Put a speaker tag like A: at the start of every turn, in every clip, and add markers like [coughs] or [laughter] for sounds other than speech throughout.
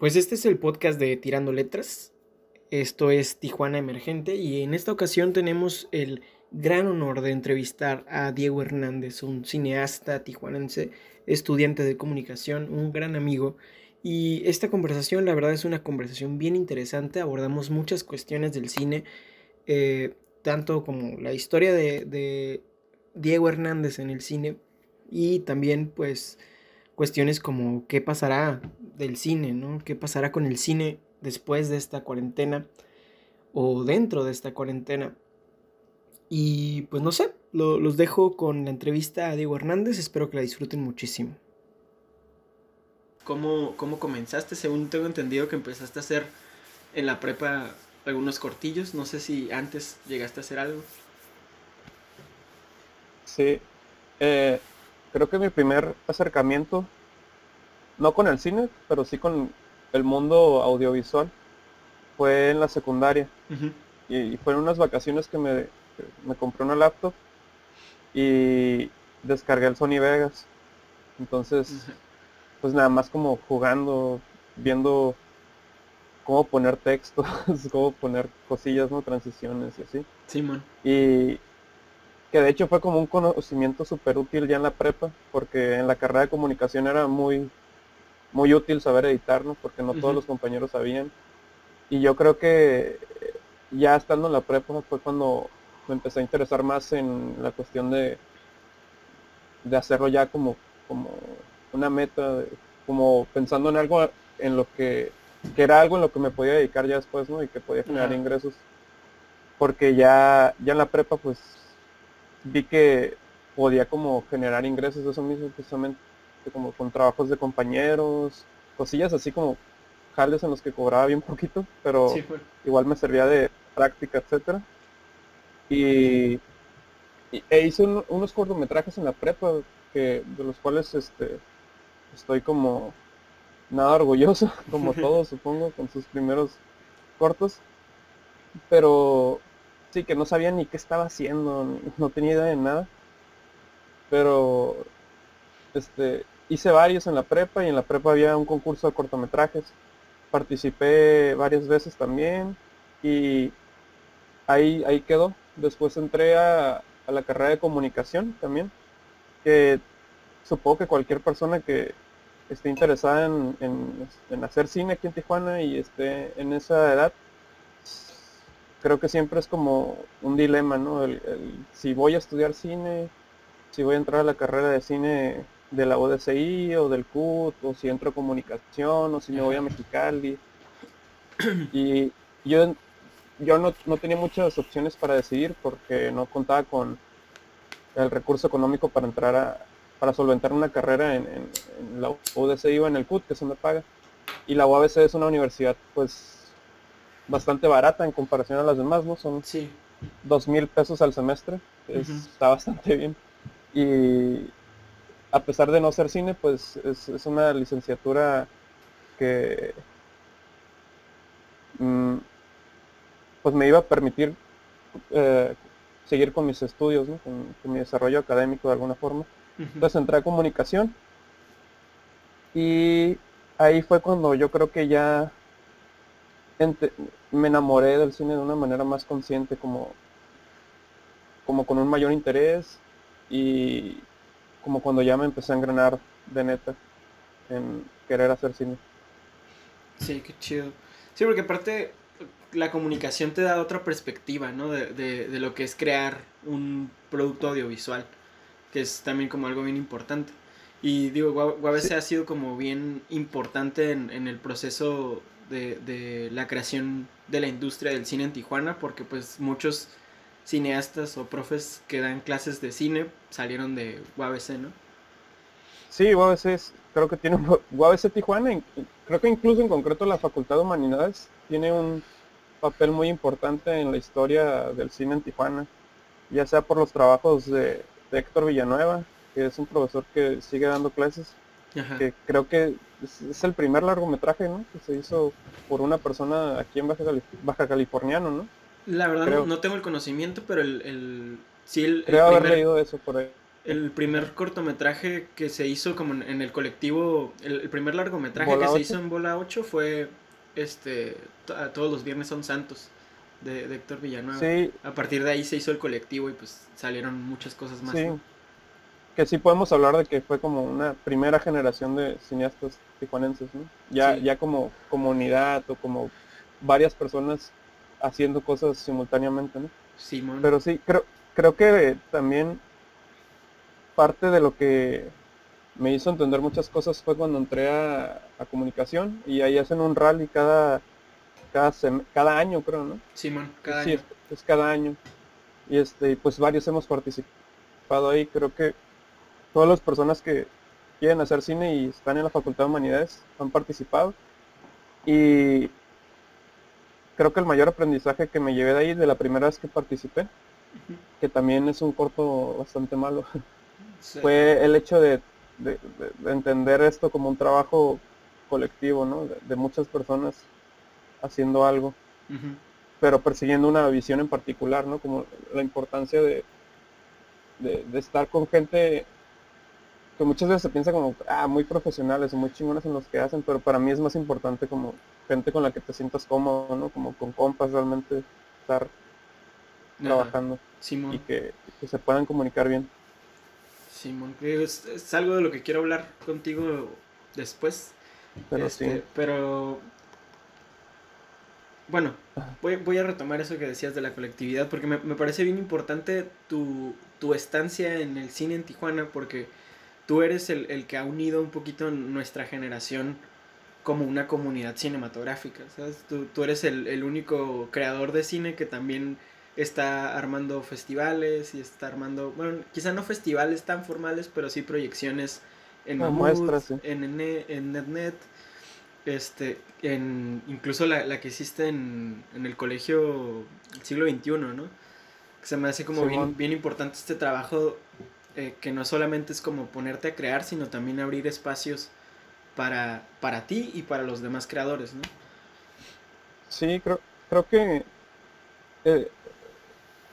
A: Pues este es el podcast de Tirando Letras. Esto es Tijuana Emergente y en esta ocasión tenemos el gran honor de entrevistar a Diego Hernández, un cineasta tijuanense, estudiante de comunicación, un gran amigo. Y esta conversación, la verdad, es una conversación bien interesante. Abordamos muchas cuestiones del cine, eh, tanto como la historia de, de Diego Hernández en el cine y también, pues, cuestiones como qué pasará del cine, ¿no? ¿Qué pasará con el cine después de esta cuarentena o dentro de esta cuarentena? Y pues no sé, los dejo con la entrevista a Diego Hernández, espero que la disfruten muchísimo. ¿Cómo, ¿Cómo comenzaste? Según tengo entendido que empezaste a hacer en la prepa algunos cortillos, no sé si antes llegaste a hacer algo.
B: Sí, eh, creo que mi primer acercamiento no con el cine, pero sí con el mundo audiovisual. Fue en la secundaria. y, fueron unas vacaciones que me, me compré una laptop y descargué el Sony Vegas. Entonces, pues nada más como jugando, viendo cómo poner texto, [laughs] cómo poner cosillas, ¿no? Transiciones y así.
A: Sí,
B: Y que de hecho fue como un conocimiento súper útil ya en la prepa, porque en la carrera de comunicación era muy muy útil saber editarnos porque no todos los compañeros sabían. Y yo creo que ya estando en la prepa fue cuando me empecé a interesar más en la cuestión de, de hacerlo ya como, como una meta, como pensando en algo en lo que, que, era algo en lo que me podía dedicar ya después, ¿no? Y que podía generar ingresos. Porque ya, ya en la prepa pues vi que podía como generar ingresos de eso mismo precisamente como con trabajos de compañeros, cosillas así como jales en los que cobraba bien [laughs] poquito, pero igual me servía de práctica, etcétera. Y, e hice unos cortometrajes en la prepa que de los cuales este estoy como nada orgulloso, [laughs] como [laughs] todos supongo, con sus primeros cortos. Pero sí que no sabía ni qué estaba haciendo, no tenía idea de nada. Pero este, hice varios en la prepa y en la prepa había un concurso de cortometrajes. Participé varias veces también y ahí, ahí quedó. Después entré a, la carrera de comunicación también, que supongo que cualquier persona que esté interesada en, hacer cine aquí en Tijuana y esté en esa edad, creo que siempre es como un dilema, ¿no? si voy a estudiar cine, si voy a entrar a la carrera de cine de la ODCI o del CUT, o si entro a comunicación, o si me voy a Mexicali. [clears throat] Y yo, yo no, tenía muchas opciones para decidir porque no contaba con el recurso económico para entrar a, para solventar una carrera en, la ODCI o en el CUT, que se me paga. Y la UABC es una universidad pues bastante barata en comparación a las demás, ¿no? Son dos mil pesos al semestre, está bastante bien. Y, a pesar de no ser cine, pues es, una licenciatura que mm, pues me iba a permitir eh, seguir con mis estudios, con, mi desarrollo académico de alguna forma. Entonces entré a comunicación y ahí fue cuando yo creo que ya me enamoré del cine de una manera más consciente, como, como con un mayor interés y, como cuando ya me empecé a engranar de neta en querer hacer cine.
A: Sí, qué chido. Sí, porque aparte la comunicación te da otra perspectiva, ¿no? De, de, lo que es crear un producto audiovisual, que es también como algo bien importante. Y digo, UABC ha sido como bien importante en, en el proceso de, de, la creación de la industria del cine en Tijuana, porque pues muchos cineastas o profes que dan clases de cine salieron de UABC, ¿no?
B: Sí, UABC es, creo que tiene UABC Tijuana, creo que incluso en concreto la Facultad de Humanidades tiene un papel muy importante en la historia del cine en Tijuana, ya sea por los trabajos de, Héctor Villanueva, que es un profesor que sigue dando clases, que creo que es, el primer largometraje, ¿no? Que se hizo por una persona aquí en Baja, Baja Californiano, ¿no?
A: La verdad no, tengo el conocimiento, pero el, el sí el,
B: Creo haber leído eso por ahí.
A: el primer cortometraje que se hizo como en el colectivo, el, primer largometraje que se hizo en Bola 8 fue este Todos los viernes son santos de, Héctor Villanueva. A partir de ahí se hizo el colectivo y pues salieron muchas cosas más.
B: Sí. Que sí podemos hablar de que fue como una primera generación de cineastas tijuanenses, ¿no? Ya, ya como comunidad o como varias personas haciendo cosas simultáneamente, ¿no?
A: Simón.
B: Pero sí, creo, creo que también parte de lo que me hizo entender muchas cosas fue cuando entré a, comunicación y ahí hacen un rally cada cada, cada año creo, ¿no?
A: Simón, cada año.
B: Es, cada año. Y este, pues varios hemos participado ahí. Creo que todas las personas que quieren hacer cine y están en la Facultad de Humanidades han participado. Y creo que el mayor aprendizaje que me llevé de ahí de la primera vez que participé, que también es un corto bastante malo, [laughs] fue el hecho de, entender esto como un trabajo colectivo, ¿no? De, muchas personas haciendo algo, pero persiguiendo una visión en particular, ¿no? Como la importancia de, de, estar con gente que muchas veces se piensa como, ah, muy profesionales o muy chingones en los que hacen, pero para mí es más importante como gente con la que te sientas cómodo, ¿no? Como con compas realmente estar trabajando y que se puedan comunicar bien.
A: Simón, es, es, algo de lo que quiero hablar contigo después. Pero este, sí. Pero. Bueno, voy, voy, a retomar eso que decías de la colectividad, porque me, me parece bien importante tu, tu, estancia en el cine en Tijuana, porque tú eres el, el, que ha unido un poquito nuestra generación como una comunidad cinematográfica, ¿sabes? Tú, tú eres el, el único creador de cine que también está armando festivales y está armando, bueno, quizá no festivales tan formales, pero sí proyecciones en ah, muestras, en, en, NetNet, este, en, incluso la, la que hiciste en, en, el colegio siglo XXI, ¿no? Que se me hace como bien, bien, importante este trabajo eh, que no solamente es como ponerte a crear, sino también abrir espacios para, para ti y para los demás creadores, ¿no?
B: Sí, creo, creo que eh,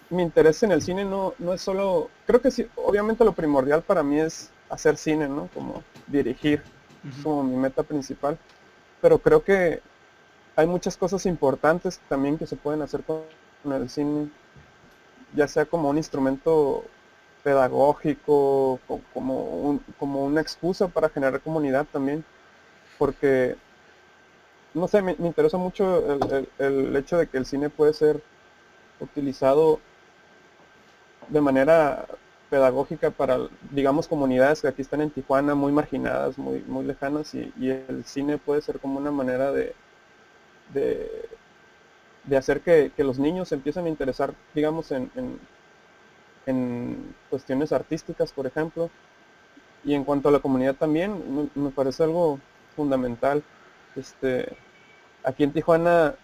B: mi interés en el cine no, no es solo, creo que sí, obviamente lo primordial para mí es hacer cine, ¿no? Como dirigir, como mi meta principal. Pero creo que hay muchas cosas importantes también que se pueden hacer con el cine, ya sea como un instrumento pedagógico, como, como una excusa para generar comunidad también, porque, no sé, me, interesa mucho el, el, hecho de que el cine puede ser utilizado de manera pedagógica para, digamos, comunidades que aquí están en Tijuana, muy marginadas, muy, muy lejanas, y, el cine puede ser como una manera de, de, hacer que, los niños empiecen a interesar, digamos, en, cuestiones artísticas, por ejemplo. Y en cuanto a la comunidad también, me, parece algo fundamental. Este, aquí en Tijuana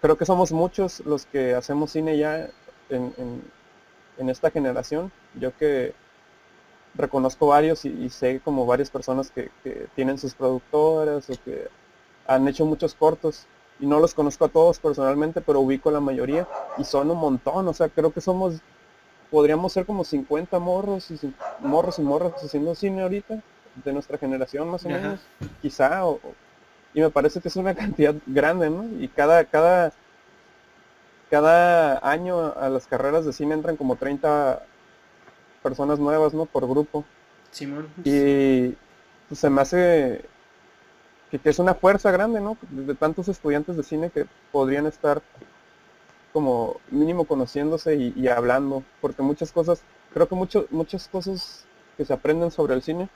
B: creo que somos muchos los que hacemos cine ya en, en esta generación. Yo que reconozco varios y, sé como varias personas que, tienen sus productoras o que han hecho muchos cortos y no los conozco a todos personalmente, pero ubico la mayoría y son un montón, o sea, creo que somos, podríamos ser como 50 morros y morros y morros haciendo cine ahorita, de nuestra generación más o menos, quizá, y me parece que es una [laughs] cantidad grande, ¿no? Y cada, cada cada año a las carreras de cine entran como 30 personas nuevas, ¿no? Por grupo.
A: Simón.
B: Y pues, se me hace que, es una fuerza grande, ¿no? De tantos estudiantes de cine que podrían estar como mínimo conociéndose y, hablando, porque muchas cosas, creo que mucho, muchas cosas que se aprenden sobre el cine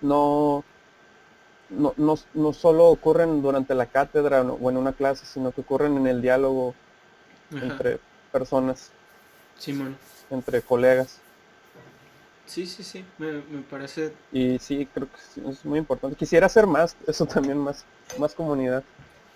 B: no, no, no, no solo ocurren durante la cátedra o en una clase, sino que ocurren en el diálogo entre personas.
A: Simón.
B: Entre colegas.
A: Sí, sí, sí, me, parece...
B: Y sí, creo que es muy importante. Quisiera hacer más, eso también, más, más comunidad.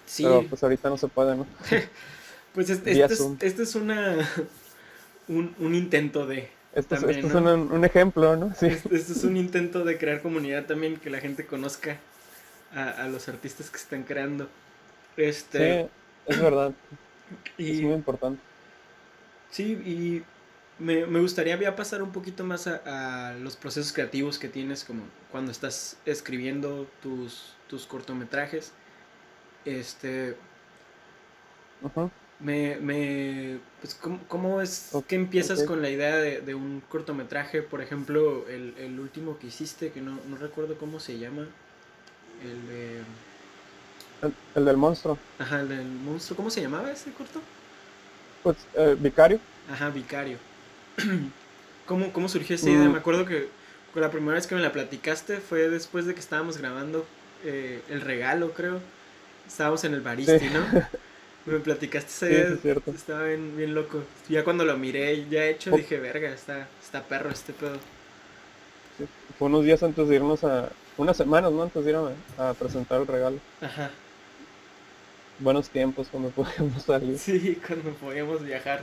B: Sí. Pero pues ahorita no se puede, ¿no? [laughs]
A: pues este, es, este es una... [laughs] Un, intento de...
B: Este, es, este un, ejemplo, ¿no?
A: Sí. Este, es un [laughs] intento de crear comunidad también, que la gente conozca a, los artistas que están creando. Este...
B: Sí, es verdad. Y, es muy importante.
A: Sí, y me, gustaría ya pasar un poquito más a, los procesos creativos que tienes como cuando estás escribiendo tus, tus cortometrajes. Este... Me, me, pues, ¿cómo, es que empiezas con la idea de, un cortometraje? Por ejemplo, el, último que hiciste, que no, recuerdo cómo se llama.
B: El, el, del monstruo.
A: Ajá, el del monstruo. ¿Cómo se llamaba ese corto?
B: Pues, eh, Vicario.
A: Ajá, Vicario. [clears throat] ¿Cómo, ¿Cómo surgió esa idea? Mm. Me acuerdo que la primera vez que me la platicaste fue después de que estábamos grabando eh, El Regalo, creo. Estábamos en el Baristi, ¿no? [laughs] Me platicaste esa idea. Estaba bien, bien, loco. Ya cuando lo miré ya hecho oh. dije, verga, está, está perro este pedo.
B: Fue unos días antes de irnos a... Unas semanas, ¿no? Antes de ir a, presentar el regalo. Ajá. Buenos tiempos cuando [laughs] podíamos salir.
A: Sí, cuando podíamos viajar.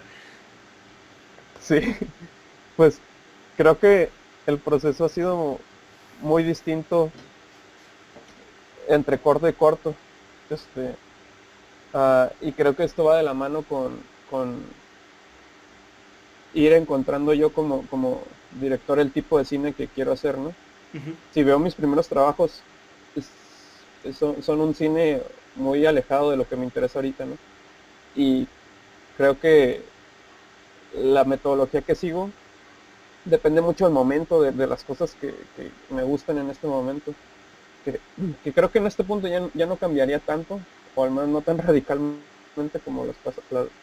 B: Sí. Pues creo que el proceso ha sido muy distinto entre corto y corto. Este, Ah, y creo que esto va de la mano con, ir encontrando yo como, como director el tipo de cine que quiero hacer, ¿no? Si veo mis primeros trabajos, son, un cine muy alejado de lo que me interesa ahorita, ¿no? Y creo que la metodología que sigo depende mucho del momento, de, las cosas que, me gustan en este momento. Que, creo que en este punto ya, ya no cambiaría tanto, o al menos no tan radicalmente como los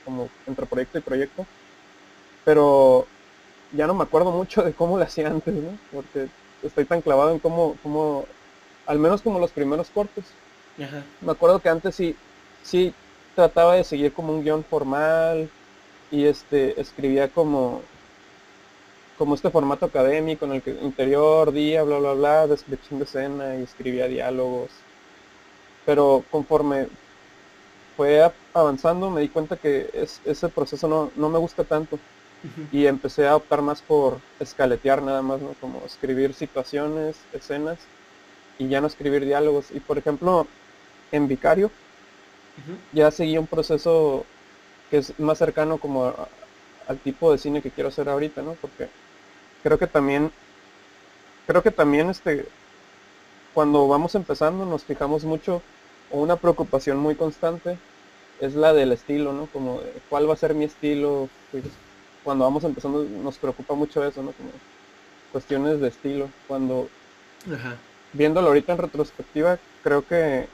B: como entre proyecto y proyecto, pero ya no me acuerdo mucho de cómo lo hacía antes, ¿no? Porque estoy tan clavado en cómo, cómo al menos como los primeros cortes. Me acuerdo que antes sí, sí trataba de seguir como un guion formal y este escribía como como este formato académico en el que interior, día, bla bla bla, descripción de escena y escribía diálogos pero conforme fue avanzando me di cuenta que ese proceso no, me gusta tanto y empecé a optar más por escaletear nada más, ¿no? Como escribir situaciones, escenas y ya no escribir diálogos. Y por ejemplo, en Vicario ya seguí un proceso que es más cercano como al tipo de cine que quiero hacer ahorita, ¿no? Porque creo que también, creo que también este, cuando vamos empezando nos fijamos mucho, o una preocupación muy constante es la del estilo, ¿no? Como cuál va a ser mi estilo. Pues, cuando vamos empezando nos preocupa mucho eso, ¿no? Como cuestiones de estilo. Cuando viéndolo ahorita en retrospectiva, creo que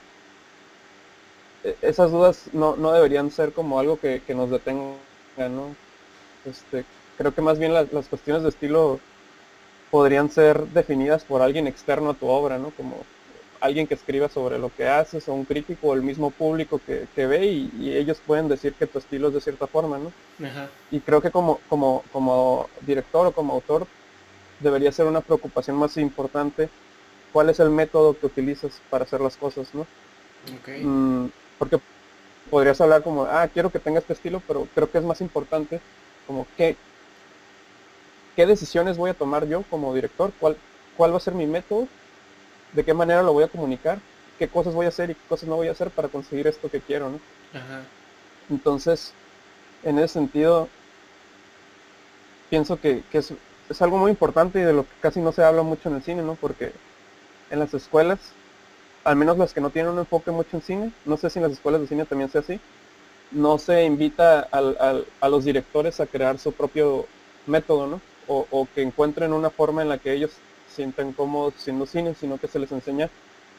B: e, esas dudas no, deberían ser como algo que, nos detenga, ¿no? Este, creo que más bien las, las cuestiones de estilo podrían ser definidas por alguien externo a tu obra, ¿no? Como alguien que escriba sobre lo que haces o un crítico o el mismo público que, ve y, ellos pueden decir que tu estilo es de cierta forma, ¿no? Y creo que como, como, como director o como autor debería ser una preocupación más importante cuál es el método que utilizas para hacer las cosas, ¿no? Mm, porque podrías hablar como, ah, quiero que tenga este estilo, pero creo que es más importante como qué, qué decisiones voy a tomar yo como director, cuál, cuál va a ser mi método de qué manera lo voy a comunicar, qué cosas voy a hacer y qué cosas no voy a hacer para conseguir esto que quiero, ¿no? Entonces, en ese sentido, pienso que, es, algo muy importante y de lo que casi no se habla mucho en el cine, ¿no? Porque en las escuelas, al menos las que no tienen un enfoque mucho en cine, no sé si en las escuelas de cine también sea así, no se invita a los directores a crear su propio método, ¿no? O, o, que encuentren una forma en la que ellos sienten cómodos siendo cine, sino que se les enseña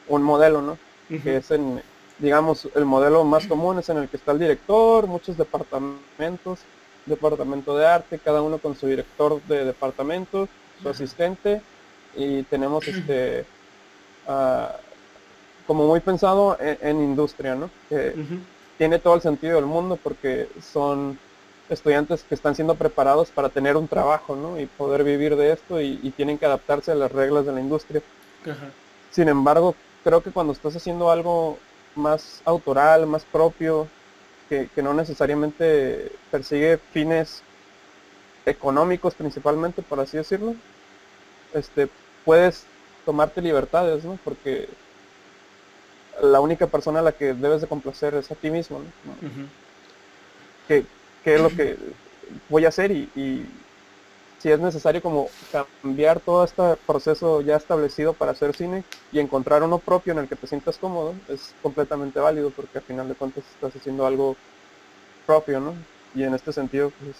B: un modelo, ¿no? Que es en, digamos, el modelo más común es en el que está el director, muchos departamentos, departamento de arte, cada uno con su director de departamento, su asistente, y tenemos este ah, como muy pensado en, industria, ¿no? Que tiene todo el sentido del mundo porque son estudiantes que están siendo preparados para tener un trabajo, ¿no? Y poder vivir de esto y, tienen que adaptarse a las reglas de la industria. Sin embargo, creo que cuando estás haciendo algo más autoral, más propio, que, no necesariamente persigue fines económicos principalmente, por así decirlo, este, puedes tomarte libertades, ¿no? Porque la única persona a la que debes de complacer es a ti mismo, ¿no? que, qué es lo que voy a hacer y, si es necesario como cambiar todo este proceso ya establecido para hacer cine y encontrar uno propio en el que te sientas cómodo, es completamente válido porque al final de cuentas estás haciendo algo propio, ¿no? Y en este sentido, pues,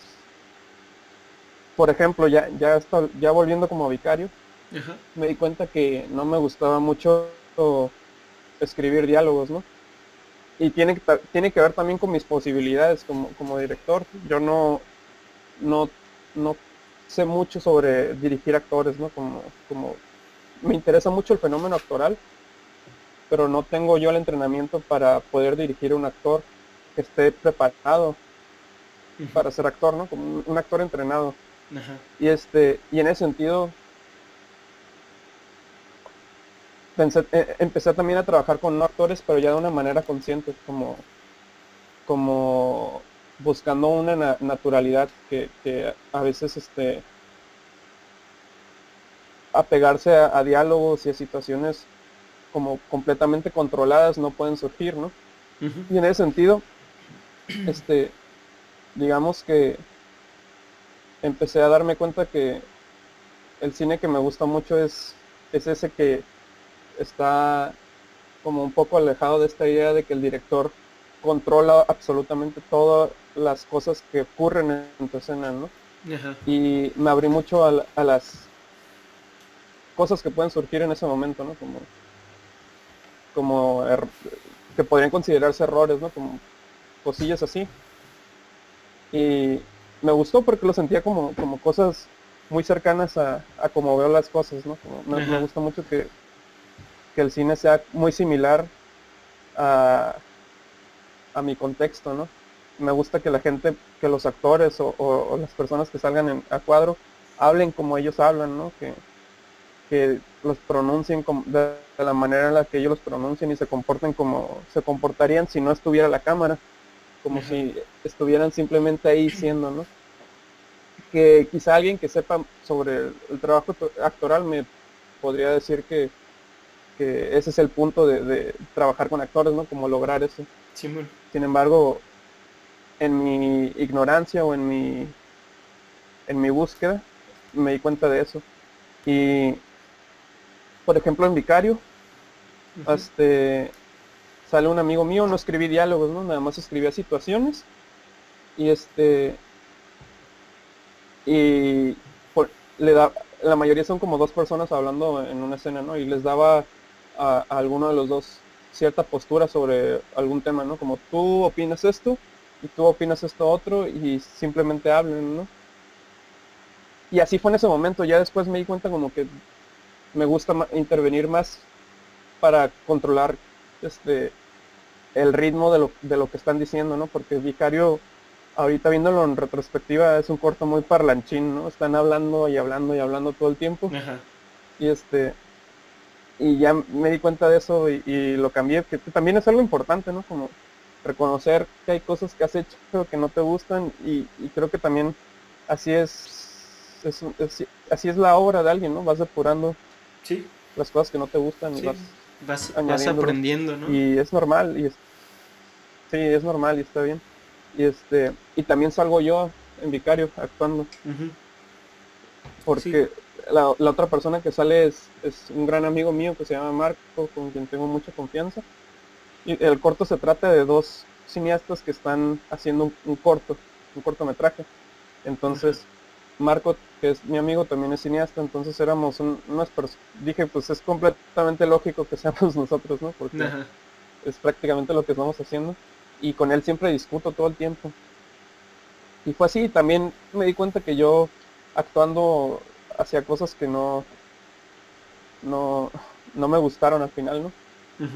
B: por ejemplo, ya, ya, está, ya volviendo como vicario, me di cuenta que no me gustaba mucho escribir diálogos, ¿no? Y tiene, que, tiene que ver también con mis posibilidades como, como director. Yo no, no, no sé mucho sobre dirigir actores, ¿no? Como, como me interesa mucho el fenómeno actoral, pero no tengo yo el entrenamiento para poder dirigir un actor que esté preparado para ser actor, ¿no? Como un, actor entrenado. Y este, y en ese sentido pensé, eh, empecé también a trabajar con no actores, pero ya de una manera consciente, como, como buscando una naturalidad que, a veces este apegarse a, diálogos y a situaciones como completamente controladas no pueden surgir, ¿no? Y en ese sentido, este, digamos que empecé a darme cuenta que el cine que me gusta mucho es, es ese que está como un poco alejado de esta idea de que el director controla absolutamente todas las cosas que ocurren en tu escena, ¿no? Y me abrí mucho a, las cosas que pueden surgir en ese momento, ¿no? Como, como er, que podrían considerarse errores, ¿no? Como cosillas así. Y me gustó porque lo sentía como, como cosas muy cercanas a, a como veo las cosas, ¿no? me, me, gusta mucho que, que el cine sea muy similar a, a mi contexto, ¿no? Me gusta que la gente, que los actores o, las personas que salgan en, a cuadro hablen como ellos hablan, ¿no? Que, que los pronuncien de, la manera en la que ellos los pronuncian y se comporten como se comportarían si no estuviera la cámara, como si estuvieran simplemente ahí siendo, ¿no? Que quizá alguien que sepa sobre el, trabajo actoral me podría decir que, que ese es el punto de, de, trabajar con actores, ¿no? Como lograr eso. Sin embargo, en mi ignorancia o en mi, en mi búsqueda, me di cuenta de eso. Y, por ejemplo, en Vicario, este, sale un amigo mío, no escribí diálogos, ¿no? Nada más escribía situaciones. Y este, y le da, la mayoría son como dos personas hablando en una escena, ¿no? Y les daba a alguno de los dos cierta postura sobre algún tema, ¿no? Como tú opinas esto y tú opinas esto otro y simplemente hablen, ¿no? Y así fue en ese momento, ya después me di cuenta como que me gusta intervenir más para controlar este el ritmo de lo, de lo que están diciendo, ¿no? Porque Vicario, ahorita viéndolo en retrospectiva, es un corto muy parlanchín, ¿no? Están hablando y hablando y hablando todo el tiempo. Y este, y ya me di cuenta de eso y, lo cambié, que también es algo importante, ¿no? Como reconocer que hay cosas que has hecho que no te gustan y, creo que también así es, así es la obra de alguien, ¿no? Vas depurando
A: sí.
B: las cosas que no te gustan y
A: vas, vas, aprendiendo, ¿no?
B: Y es normal, y es, sí, es normal y está bien. Y este, y también salgo yo en vicario actuando. Porque la, otra persona que sale es, un gran amigo mío que se llama Marco, con quien tengo mucha confianza. Y el corto se trata de dos cineastas que están haciendo un, corto, un cortometraje. Entonces, Marco, que es mi amigo, también es cineasta, entonces éramos un, unas Dije, pues es completamente lógico que seamos [laughs] nosotros, ¿no? Porque es prácticamente lo que estamos haciendo. Y con él siempre discuto todo el tiempo. Y fue así, también me di cuenta que yo actuando hacía cosas que no, no, no me gustaron al final, ¿no?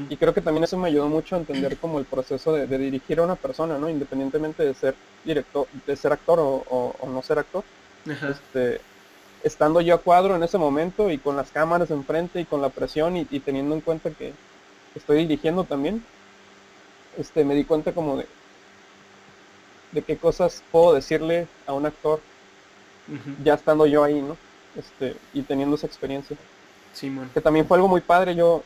B: Y creo que también eso me ayudó mucho a entender como el proceso de, dirigir a una persona, ¿no? Independientemente de ser director, de ser actor o, no ser actor. Este, estando yo a cuadro en ese momento y con las cámaras enfrente y con la presión y, teniendo en cuenta que estoy dirigiendo también, este, me di cuenta como de, de qué cosas puedo decirle a un actor ya estando yo ahí, ¿no? Este, y teniendo esa experiencia. Que también fue algo muy padre. Yo,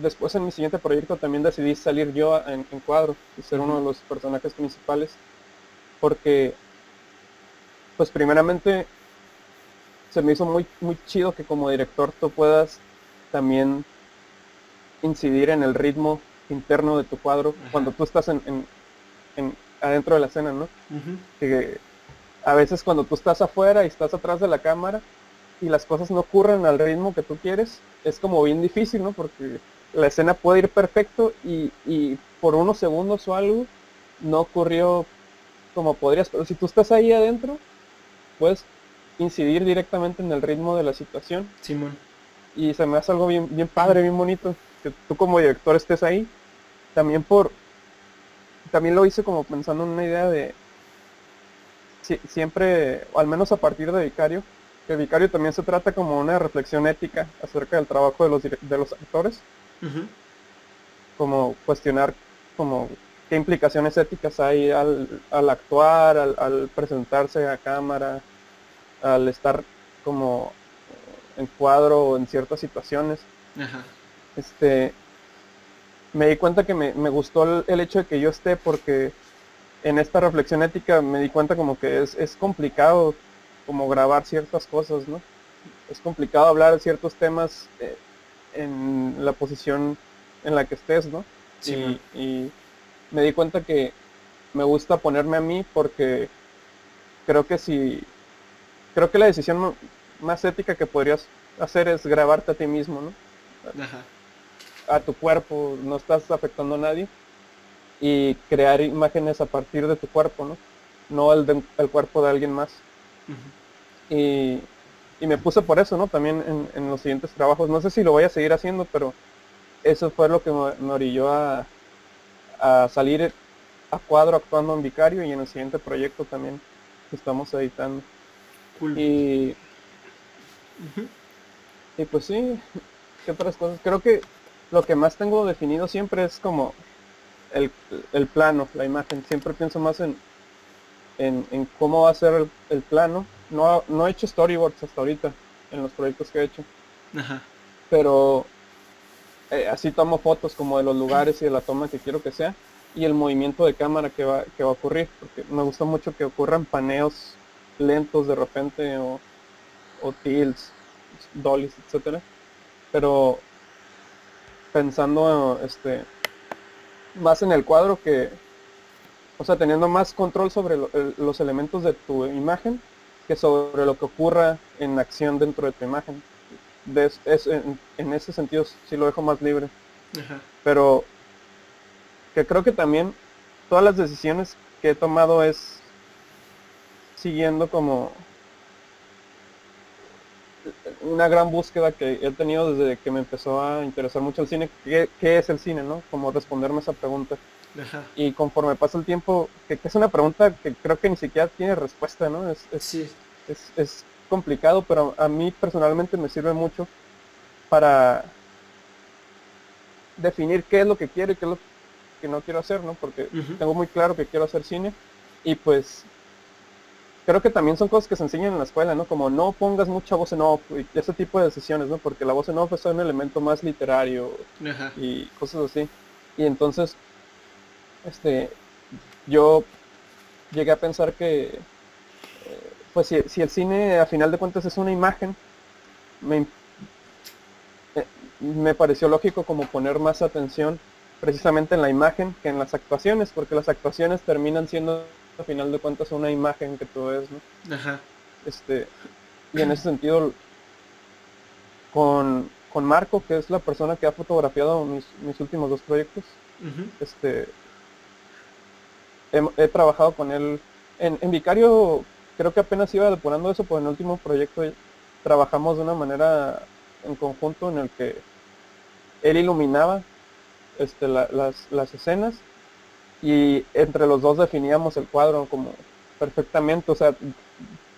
B: después en mi siguiente proyecto también decidí salir yo en, cuadro y ser uno de los personajes principales. Porque pues primeramente se me hizo muy, muy chido que como director tú puedas también incidir en el ritmo interno de tu cuadro cuando tú estás en, en, adentro de la escena, ¿no? Que a veces cuando tú estás afuera y estás atrás de la cámara y las cosas no ocurren al ritmo que tú quieres, es como bien difícil, ¿no? Porque la escena puede ir perfecto y, y por unos segundos o algo no ocurrió como podrías, pero si tú estás ahí adentro, puedes incidir directamente en el ritmo de la situación.
A: Simón.
B: Y se me hace algo bien, bien padre, bien bonito, que tú como director estés ahí. También por, también lo hice como pensando en una idea de siempre, o al menos a partir de Vicario, que Vicario también se trata como una reflexión ética acerca del trabajo de los, de los actores. Como cuestionar como qué implicaciones éticas hay al, actuar, al, presentarse a cámara, al estar como en cuadro en ciertas situaciones. Este, me di cuenta que me, gustó el, hecho de que yo esté porque en esta reflexión ética me di cuenta como que es, es complicado como grabar ciertas cosas, ¿no? Es complicado hablar de ciertos temas eh, en la posición en la que estés, ¿no? Sí, y me di cuenta que me gusta ponerme a mí porque creo que si creo que la decisión más ética que podrías hacer es grabarte a ti mismo, ¿no? A tu cuerpo, no estás afectando a nadie y crear imágenes a partir de tu cuerpo, ¿no? No el, el cuerpo de alguien más. y, y, me puse por eso, ¿no? También en, en, los siguientes trabajos. No sé si lo voy a seguir haciendo, pero eso fue lo que me orilló a, a salir a cuadro actuando en Vicario y en el siguiente proyecto también estamos editando. Y, y pues sí, ¿qué otras cosas? Creo que lo que más tengo definido siempre es como el, el plano, la imagen. Siempre pienso más en, en, cómo va a ser el, plano. No, no he hecho storyboards hasta ahorita en los proyectos que he hecho. Pero eh, así tomo fotos como de los lugares y de la toma que quiero que sea y el movimiento de cámara que va, que va a ocurrir, porque me gusta mucho que ocurran paneos lentos de repente o, o tilts, dollies, etcétera. Pero pensando este más en el cuadro que o sea teniendo más control sobre los elementos de tu imagen que sobre lo que ocurra en acción dentro de tu imagen es, en, ese sentido sí lo dejo más libre. Pero que creo que también todas las decisiones que he tomado es siguiendo como una gran búsqueda que he tenido desde que me empezó a interesar mucho el cine, ¿qué, es el cine? ¿no? Como responderme esa pregunta. Y conforme pasa el tiempo, que, es una pregunta que creo que ni siquiera tiene respuesta, ¿no? Es, es, es complicado, pero a mí personalmente me sirve mucho para definir qué es lo que quiero y qué es lo que no quiero hacer, ¿no? Porque tengo muy claro que quiero hacer cine y pues creo que también son cosas que se enseñan en la escuela, ¿no? Como no pongas mucha voz en off y ese tipo de decisiones, ¿no? Porque la voz en off es un elemento más literario y cosas así. Y entonces, este, yo llegué a pensar que pues si, el cine a final de cuentas es una imagen, me, eh, me pareció lógico como poner más atención precisamente en la imagen que en las actuaciones, porque las actuaciones terminan siendo a final de cuentas una imagen que tú ves, ¿no? Ajá. Este, y en ese sentido, con, Marco, que es la persona que ha fotografiado mis, últimos dos proyectos, este, he, trabajado con él. En, en Vicario creo que apenas iba depurando eso, pues en el último proyecto trabajamos de una manera en conjunto en el que él iluminaba este, las, escenas y entre los dos definíamos el cuadro como perfectamente, o sea,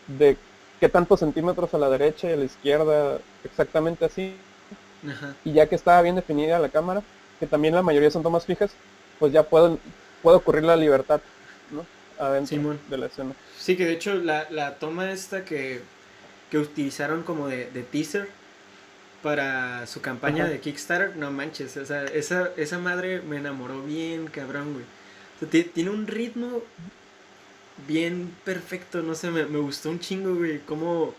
B: de qué tantos centímetros a la derecha y a la izquierda, exactamente así. Y ya que estaba bien definida la cámara, que también la mayoría son tomas fijas, pues ya puedo, puede ocurrir la libertad, ¿no? Adentro de la escena.
A: Sí, que de hecho la, la toma esta que, que utilizaron como de, de, teaser para su campaña de Kickstarter, no manches, o sea, esa, esa madre me enamoró bien, cabrón, güey. Tiene un ritmo bien perfecto, no sé, me, gustó un chingo, güey, como...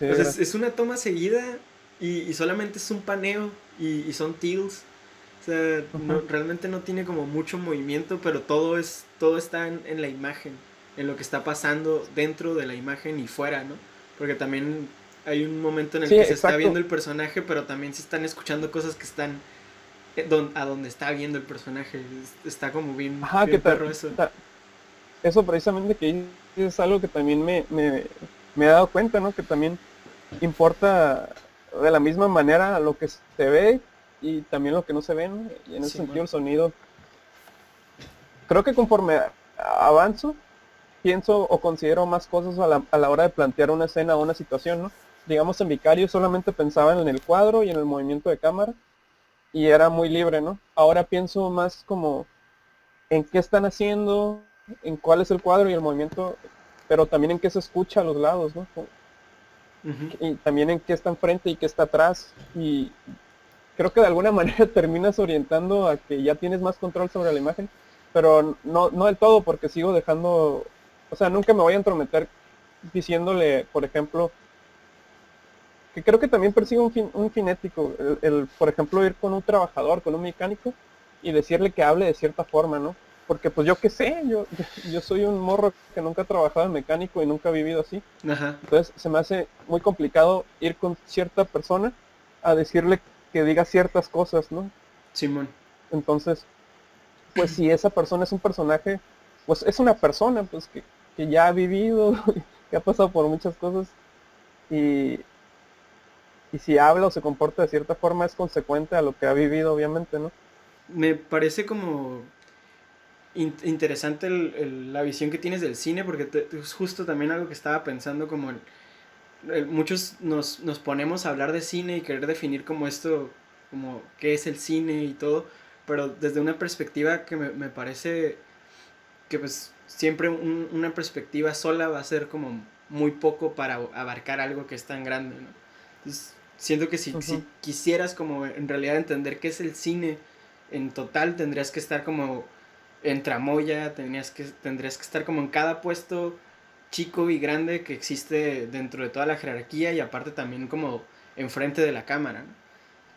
A: es, una toma seguida y, solamente es un paneo y, son tills. O sea, realmente no tiene como mucho movimiento, pero todo, es, todo está en, la imagen, en lo que está pasando dentro de la imagen y fuera, ¿no? Porque también hay un momento en el que se está viendo el personaje, pero también se están escuchando cosas que están a donde está viendo el personaje. Está como bien, Ajá, perro eso.
B: Eso precisamente que es algo que también me, me, me he dado cuenta, ¿no? Que también importa de la misma manera lo que se ve y también lo que no se ve, Y en ese sentido el sonido. Creo que conforme avanzo, pienso o considero más cosas a la, a la hora de plantear una escena o una situación, ¿no? Digamos en Vicario solamente pensaba en el cuadro y en el movimiento de cámara y era muy libre, ¿no? Ahora pienso más como en qué están haciendo, en cuál es el cuadro y el movimiento, pero también en qué se escucha a los lados, ¿no? Y también en qué está enfrente y qué está atrás. Y creo que de alguna [laughs] manera terminas orientando a que ya tienes más control sobre la imagen, pero no, no del todo porque sigo dejando, o sea, nunca me voy a entrometer diciéndole, por ejemplo, que creo que también persigue un, fin, un finético, el, por ejemplo, ir con un trabajador, con un mecánico y decirle que hable de cierta forma, ¿no? Porque pues yo qué sé, yo, [laughs] yo soy un morro que nunca ha trabajado en mecánico y nunca ha vivido así. Entonces se me hace muy complicado ir con cierta persona a decirle que diga ciertas cosas, ¿no?
A: Simón.
B: Entonces, pues si esa persona es un personaje, pues es una persona, pues que, que ya ha vivido, [laughs] que ha pasado por muchas cosas y, y si habla o se comporta de cierta forma es consecuente a lo que ha vivido, obviamente, ¿no?
A: Me parece como interesante la visión que tienes del cine, porque es justo también algo que estaba pensando como muchos nos, nos, ponemos a hablar de cine y querer definir como esto, como qué es el cine y todo, pero desde una perspectiva que me, me parece que pues siempre una perspectiva sola va a ser como muy poco para abarcar algo que es tan grande, ¿no? Entonces, Siento que si, si, quisieras como en realidad entender qué es el cine en total, tendrías que estar como en tramoya, tendrías que, tendrías que estar como en cada puesto chico y grande que existe dentro de toda la jerarquía y aparte también como enfrente de la cámara,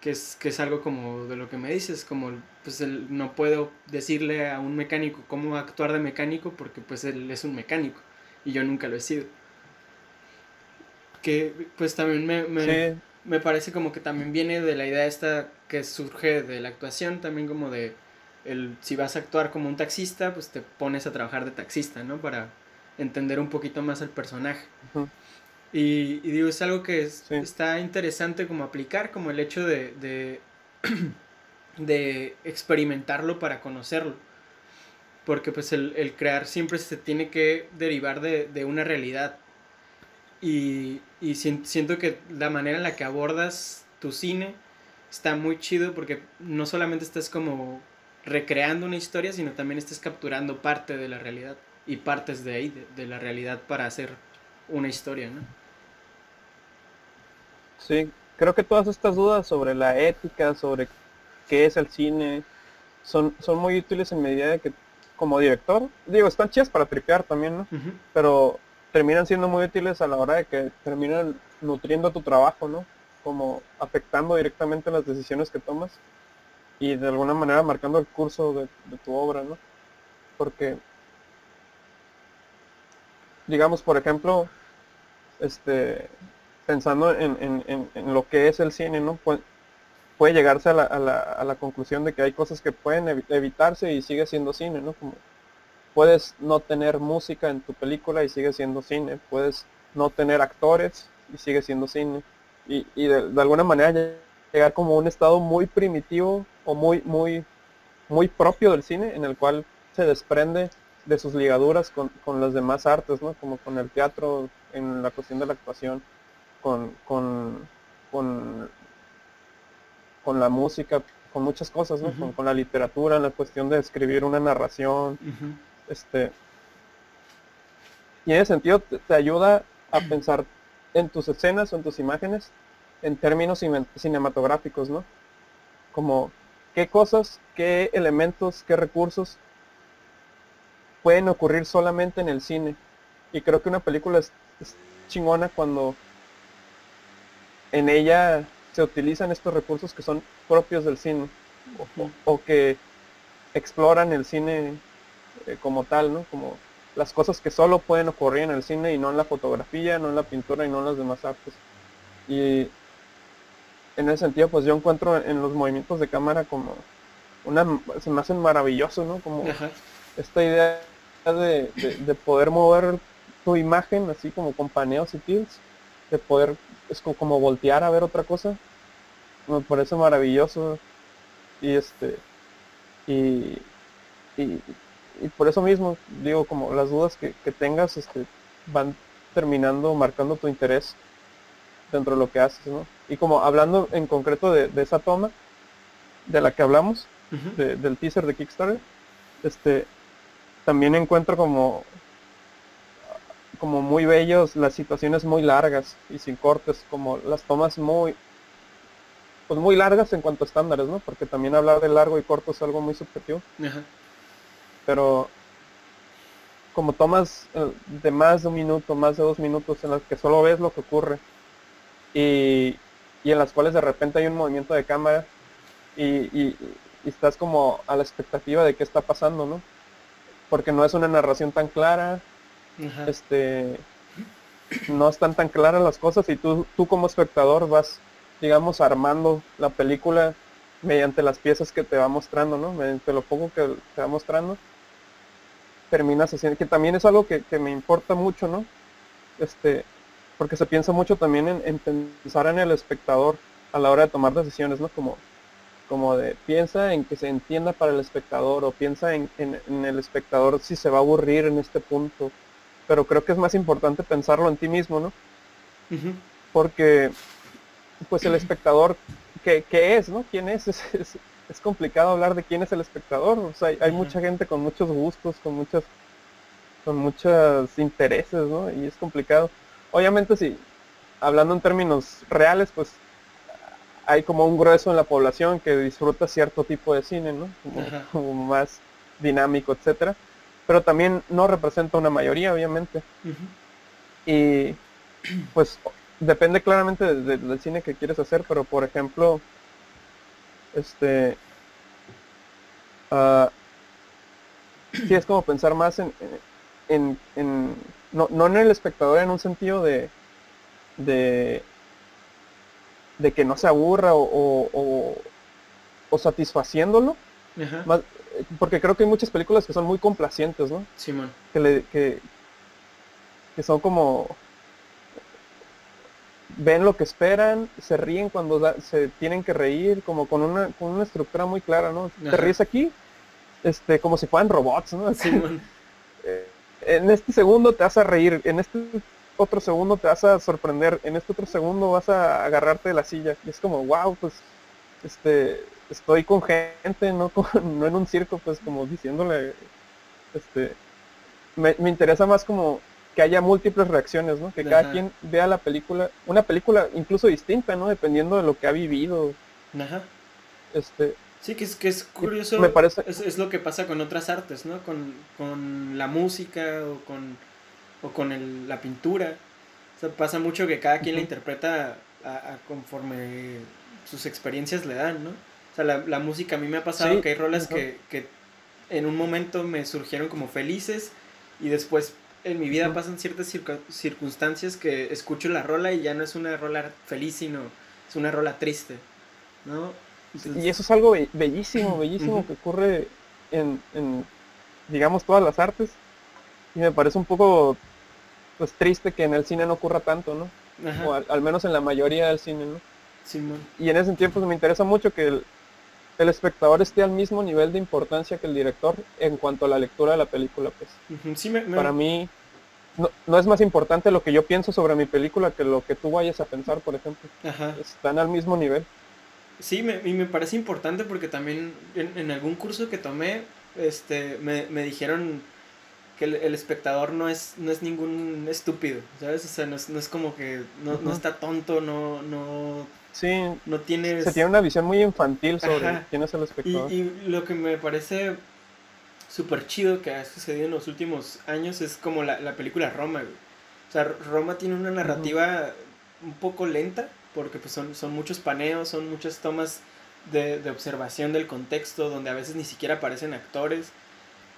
A: que, es, que es algo como de lo que me dices, como pues no puedo decirle a un mecánico cómo actuar de mecánico porque pues él es un mecánico y yo nunca lo he sido. Que pues también me, me parece como que también viene de la idea esta que surge de la actuación, también como de el si vas a actuar como un taxista, pues te pones a trabajar de taxista, ¿no? Para entender un poquito más al personaje. y, digo, es algo que está interesante como aplicar, como el hecho de, de, [clears throat] de, experimentarlo para conocerlo. Porque pues el, el, crear siempre se tiene que derivar de, de una realidad y, siento que la manera en la que abordas tu cine está muy chido porque no solamente estás como recreando una historia, sino también estás capturando parte de la realidad y partes de ahí, de, la realidad para hacer una historia, ¿no?
B: Sí, creo que todas estas dudas sobre la ética, sobre qué es el cine, son, son muy útiles en medida de que como director, digo, están chidas para tripear también, ¿no? Pero terminan siendo muy útiles a la hora de que terminan nutriendo tu trabajo, ¿no? Como afectando directamente las decisiones que tomas y de alguna manera marcando el curso de, tu obra, ¿no? Porque, digamos, por ejemplo, este, pensando en, lo que es el cine, ¿no? puede llegarse a la, a la, conclusión de que hay cosas que pueden evitarse y sigue siendo cine, ¿no? Como puedes no tener música en tu película y sigue siendo cine, puedes no tener actores y sigue siendo cine. Y, de, alguna manera llegar como a un estado muy primitivo o muy, muy, muy propio del cine en el cual se desprende de sus ligaduras con, con las demás artes, ¿no? Como con el teatro, en la cuestión de la actuación, con, con, con, la música, con muchas cosas, ¿no? con, la literatura, en la cuestión de escribir una narración, este, y en ese sentido te, ayuda a pensar en tus escenas o en tus imágenes en términos cinematográficos, ¿no? Como qué cosas, qué elementos, qué recursos pueden ocurrir solamente en el cine. Y creo que una película es, chingona cuando en ella se utilizan estos recursos que son propios del cine o, que exploran el cine eh, como tal, ¿no? Como las cosas que solo pueden ocurrir en el cine y no en la fotografía, no en la pintura y no en las demás artes. Y en ese sentido, pues yo encuentro en los movimientos de cámara como una, se me hacen maravilloso, ¿no? Como esta idea de, poder mover tu imagen así como con paneos y tilts, de poder, es como, voltear a ver otra cosa, me parece maravilloso. Y este, y, y, por eso mismo digo como las dudas que, tengas este, van terminando marcando tu interés dentro de lo que haces, ¿no? Y como hablando en concreto de, esa toma de la que hablamos, del teaser de Kickstarter, este, también encuentro como como muy bellos las situaciones muy largas y sin cortes como las tomas muy pues muy largas en cuanto a estándares no porque también hablar de largo y corto es algo muy subjetivo pero como tomas eh, de más de un minuto más de dos minutos en las que solo ves lo que ocurre y, y en las cuales de repente hay un movimiento de cámara y, y estás como a la expectativa de qué está pasando, ¿no? Porque no es una narración tan clara, este, no están tan claras las cosas y tú, tú como espectador vas, digamos, armando la película mediante las piezas que te va mostrando, ¿no? Mediante lo poco que te va mostrando, terminas haciendo, que también es algo que, me importa mucho, ¿no? Este, porque se piensa mucho también en, en pensar en el espectador a la hora de tomar decisiones, ¿no? Como como de piensa en que se entienda para el espectador o piensa en, el espectador si se va a aburrir en este punto. Pero creo que es más importante pensarlo en ti mismo, ¿no? Porque pues el espectador, ¿qué, es, no? ¿Quién es? [laughs] Es, complicado hablar de quién es el espectador. O sea, hay, mucha gente con muchos gustos, con muchos con muchos intereses, ¿no? Y es complicado. Obviamente si, hablando en términos reales, pues hay como un grueso en la población que disfruta cierto tipo de cine, ¿no? Como, más dinámico, etcétera. Pero también no representa una mayoría, obviamente. Y pues depende claramente del cine que quieres hacer, pero por ejemplo, este uh, sí es como pensar más en, en, en no, no en el espectador en un sentido de, de de que no se aburra o, o, satisfaciéndolo. porque creo que hay muchas películas que son muy complacientes, ¿no? Que, le, que, que son como ven lo que esperan, se ríen cuando se tienen que reír, como con una, con una estructura muy clara, ¿no? Te ríes aquí, este, como si fueran robots, ¿no? Sí, eh, en este segundo te vas a reír, en este otro segundo te vas a sorprender, en este otro segundo vas a agarrarte de la silla. Y es como, wow, pues, este, estoy con gente, no, [laughs] no en un circo, pues como diciéndole, este, me, interesa más como que haya múltiples reacciones, ¿no? Que cada quien vea la película, una película incluso distinta, ¿no? Dependiendo de lo que ha vivido.
A: Ajá.
B: Este,
A: sí, que es, que es curioso.
B: Me parece...
A: Es, es, lo que pasa con otras artes, ¿no? Con, con la música o con o con el, la pintura. O sea, pasa mucho que cada quien la interpreta a, conforme sus experiencias le dan, ¿no? O sea, la, la música a mí me ha pasado que hay rolas que, que, en un momento me surgieron como felices y después en mi vida pasan ciertas circunstancias que escucho la rola y ya no es una rola feliz, sino es una rola triste, ¿no?
B: Y eso es algo bellísimo, bellísimo que ocurre en, en, digamos, todas las artes. Y me parece un poco pues triste que en el cine no ocurra tanto, ¿no? O al, menos en la mayoría del cine, ¿no?
A: Sí,
B: y en ese sentido pues me interesa mucho que el, espectador esté al mismo nivel de importancia que el director en cuanto a la lectura de la película, pues.
A: sí, me,
B: Para mí no, es más importante lo que yo pienso sobre mi película que lo que tú vayas a pensar, por ejemplo.
A: Ajá.
B: Están al mismo nivel.
A: Sí, me, y me parece importante porque también en, algún curso que tomé, este, me, me dijeron que el, espectador no es, no es ningún estúpido, ¿sabes? O sea, no es, no es como que no, no, está tonto, no, no,
B: sí,
A: no tiene...
B: Se tiene una visión muy infantil sobre quién es el espectador.
A: Y, y, lo que me parece súper chido que ha sucedido en los últimos años es como la, la película Roma, güey. O sea, Roma tiene una narrativa un poco lenta, porque pues son, son muchos paneos, son muchas tomas de, de, observación del contexto, donde a veces ni siquiera aparecen actores.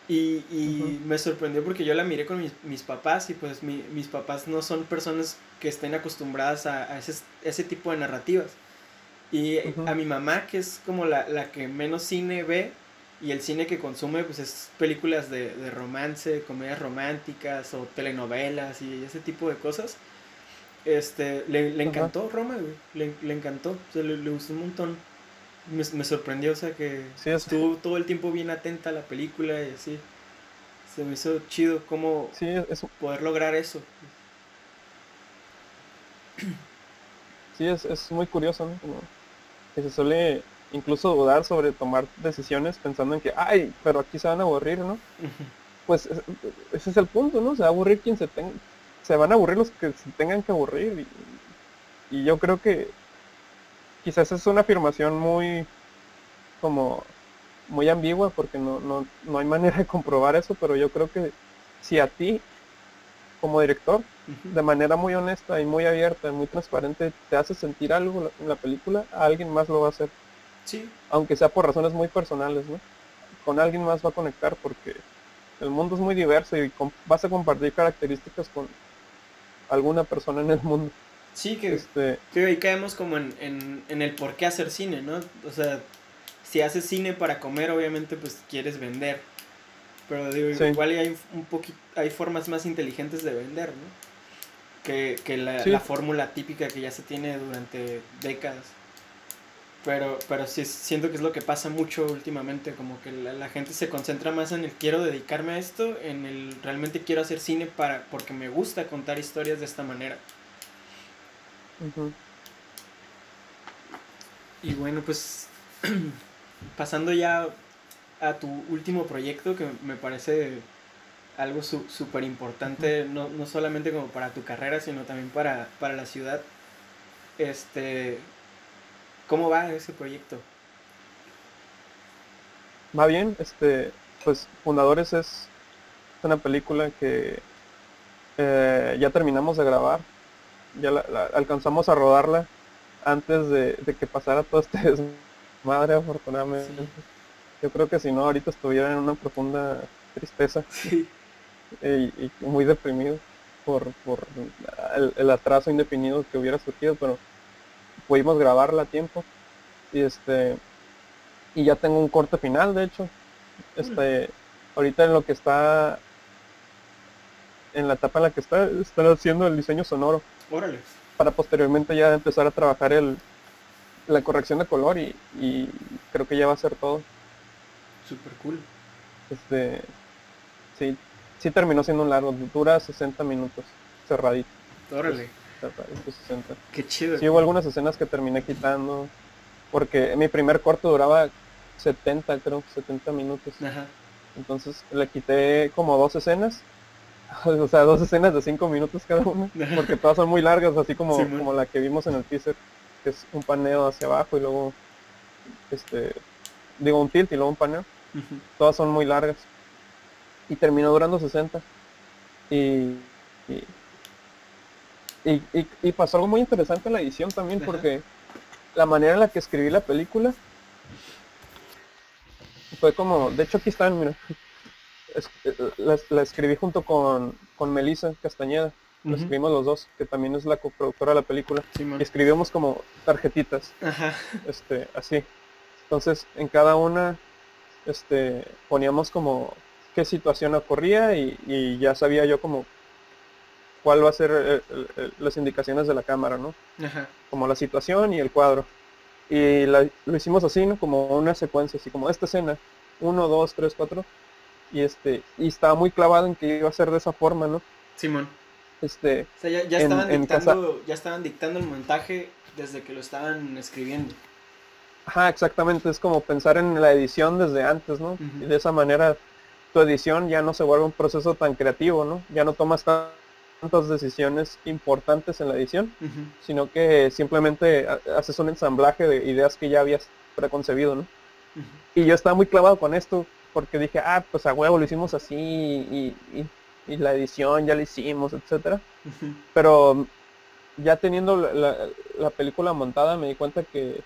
A: Y, y me sorprendió porque yo la miré con mis, mis papás y pues mi, mis papás no son personas que estén acostumbradas a, a ese, ese, tipo de narrativas. Y a mi mamá, que es como la, la, que menos cine ve y el cine que consume, pues es películas de, de romance, comedias románticas o telenovelas y ese tipo de cosas. Este, le, le encantó Roma, güey. Le, le encantó, o sea, le, le gustó un montón me, me, sorprendió, o sea, que
B: sí, es...
A: estuvo todo el tiempo bien atenta a la película y así. Se me hizo chido cómo
B: sí, es...
A: poder lograr eso.
B: Sí, es, es muy curioso, ¿no? Como que se suele incluso dudar sobre tomar decisiones pensando en que, ay, pero aquí se van a aburrir, ¿no? Uh -huh. Pues ese es el punto, ¿no? Se va a aburrir quien se tenga, se van a aburrir los que se tengan que aburrir. Y, y yo creo que quizás es una afirmación muy como muy ambigua porque no, no, no, hay manera de comprobar eso, pero yo creo que si a ti como director, de manera muy honesta y muy abierta, y muy transparente, te hace sentir algo en la película, a alguien más lo va a hacer.
A: Sí.
B: Aunque sea por razones muy personales, ¿no? Con alguien más va a conectar porque el mundo es muy diverso y vas a compartir características con alguna persona en el mundo.
A: Sí, que, este... que ahí caemos como en, en, en, el por qué hacer cine, ¿no? O sea, si haces cine para comer, obviamente, pues quieres vender. Pero digo, sí. igual hay un poquito, hay formas más inteligentes de vender, ¿no? Que, que la, sí. la fórmula típica que ya se tiene durante décadas. Pero, pero sí siento que es lo que pasa mucho últimamente, como que la, la, gente se concentra más en el quiero dedicarme a esto, en el realmente quiero hacer cine para, porque me gusta contar historias de esta manera.
B: Uh -huh.
A: Y bueno, pues [clears throat] pasando ya a tu último proyecto, que me parece algo súper importante, no, no, solamente como para tu carrera, sino también para, para la ciudad. Este, ¿Cómo va ese proyecto?
B: Va bien, este, pues Fundadores es una película que eh, ya terminamos de grabar, ya la, la, alcanzamos a rodarla antes de, de, que pasara todo este [laughs] desmadre afortunadamente. Sí. Yo creo que si no ahorita estuviera en una profunda tristeza [laughs]
A: sí.
B: y, y, muy deprimido por, por el, el, atraso indefinido que hubiera surgido, pero pudimos grabarla a tiempo. Y este y ya tengo un corte final de hecho. Este ahorita en lo que está en la etapa en la que está están haciendo el diseño sonoro.
A: Órale.
B: para posteriormente ya empezar a trabajar el la corrección de color y, y creo que ya va a ser todo.
A: Super cool.
B: Este sí sí terminó siendo un largo dura 60 minutos cerradito.
A: Órale.
B: Cerradito 60.
A: Qué chido.
B: Sí hubo algunas escenas que terminé quitando porque mi primer corto duraba 70, creo, 70 minutos.
A: Ajá.
B: Entonces le quité como dos escenas, [laughs] o sea, dos escenas de 5 minutos cada una, porque todas son muy largas, así como, sí, como la que vimos en el teaser, que es un paneo hacia abajo y luego, este, digo, un tilt y luego un paneo. Uh -huh. Todas son muy largas. Y terminó durando 60. Y, y, y, y pasó algo muy interesante en la edición también, Ajá. porque la manera en la que escribí la película fue como, de hecho aquí están, mira, es, la, la, escribí junto con, con Melissa Castañeda, la uh -huh. escribimos los dos, que también es la coproductora de la película,
A: sí,
B: y escribimos como tarjetitas,
A: Ajá.
B: este, así, entonces en cada una, este, poníamos como qué situación ocurría y, y ya sabía yo como cuál va a ser el, el, las indicaciones de la cámara, ¿no?
A: Ajá.
B: Como la situación y el cuadro. Y la, lo hicimos así, ¿no? Como una secuencia, así como esta escena, uno, dos, tres, cuatro. Y este, y estaba muy clavado en que iba a ser de esa forma, ¿no?
A: Simón.
B: Este.
A: O sea, ya, ya en, estaban dictando, ya estaban dictando el montaje desde que lo estaban escribiendo.
B: Ajá, exactamente. Es como pensar en la edición desde antes, ¿no? Uh -huh. Y de esa manera tu edición ya no se vuelve un proceso tan creativo, ¿no? Ya no tomas tan tantas decisiones importantes en la edición, uh -huh. sino que simplemente haces un ensamblaje de ideas que ya habías preconcebido, ¿no? Uh -huh. Y yo estaba muy clavado con esto, porque dije, ah, pues a huevo lo hicimos así y, la edición ya la hicimos, etcétera. Pero ya teniendo la, película montada me di cuenta que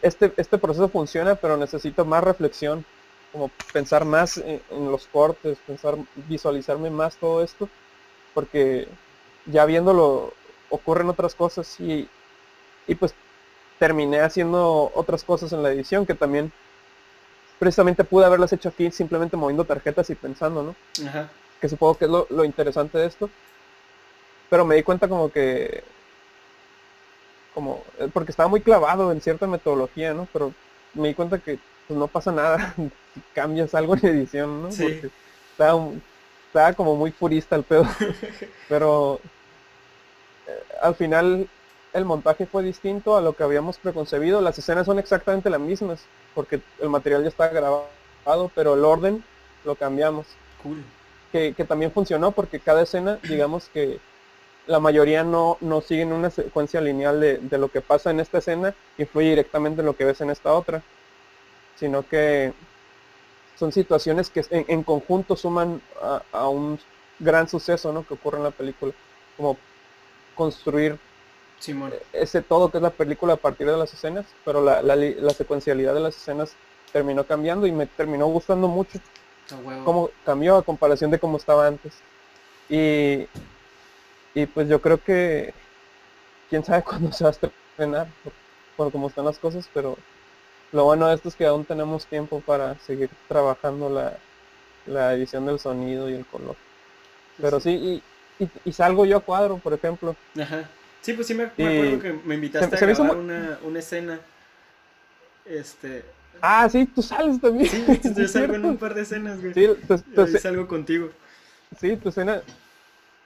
B: este, este proceso funciona, pero necesito más reflexión, como pensar más en, los cortes, pensar, visualizarme más todo esto, porque ya viéndolo ocurren otras cosas y, y pues terminé haciendo otras cosas en la edición que también precisamente pude haberlas hecho aquí simplemente moviendo tarjetas y pensando, ¿no? Que supongo que es lo, interesante de esto. Pero me di cuenta como que como eh, porque estaba muy clavado en cierta metodología, ¿no? Pero me di cuenta que pues, no pasa nada si [laughs] cambias algo en edición, ¿no? Porque estaba, como muy purista el pedo. [laughs] Pero eh, al final el montaje fue distinto a lo que habíamos preconcebido. Las escenas son exactamente las mismas, porque el material ya está grabado, pero el orden lo cambiamos.
A: Cool.
B: Que, también funcionó porque cada escena, [clears throat] digamos que la mayoría no, no siguen una secuencia lineal de, lo que pasa en esta escena, influye directamente en lo que ves en esta otra, sino que son situaciones que en, conjunto suman a, un gran suceso ¿no? que ocurre en la película, como construir ese todo que es la película a partir de las escenas, pero la, la, secuencialidad de las escenas terminó cambiando y me terminó gustando mucho. Cómo cambió a comparación de cómo estaba antes. Y, y pues yo creo que quién sabe [laughs] cuándo se va a estrenar, por, cómo están las cosas, pero lo bueno de esto es que aún tenemos tiempo para seguir trabajando la, la edición del sonido y el color. Pero sí, y, y, salgo yo a cuadro, por ejemplo.
A: Ajá. Sí, pues sí me, acuerdo que me invitaste a grabar una, una, escena. Este.
B: Ah, sí, tú sales también.
A: Sí, [laughs] yo salgo en un par de escenas, güey. Sí, salgo contigo.
B: Sí, tu escena.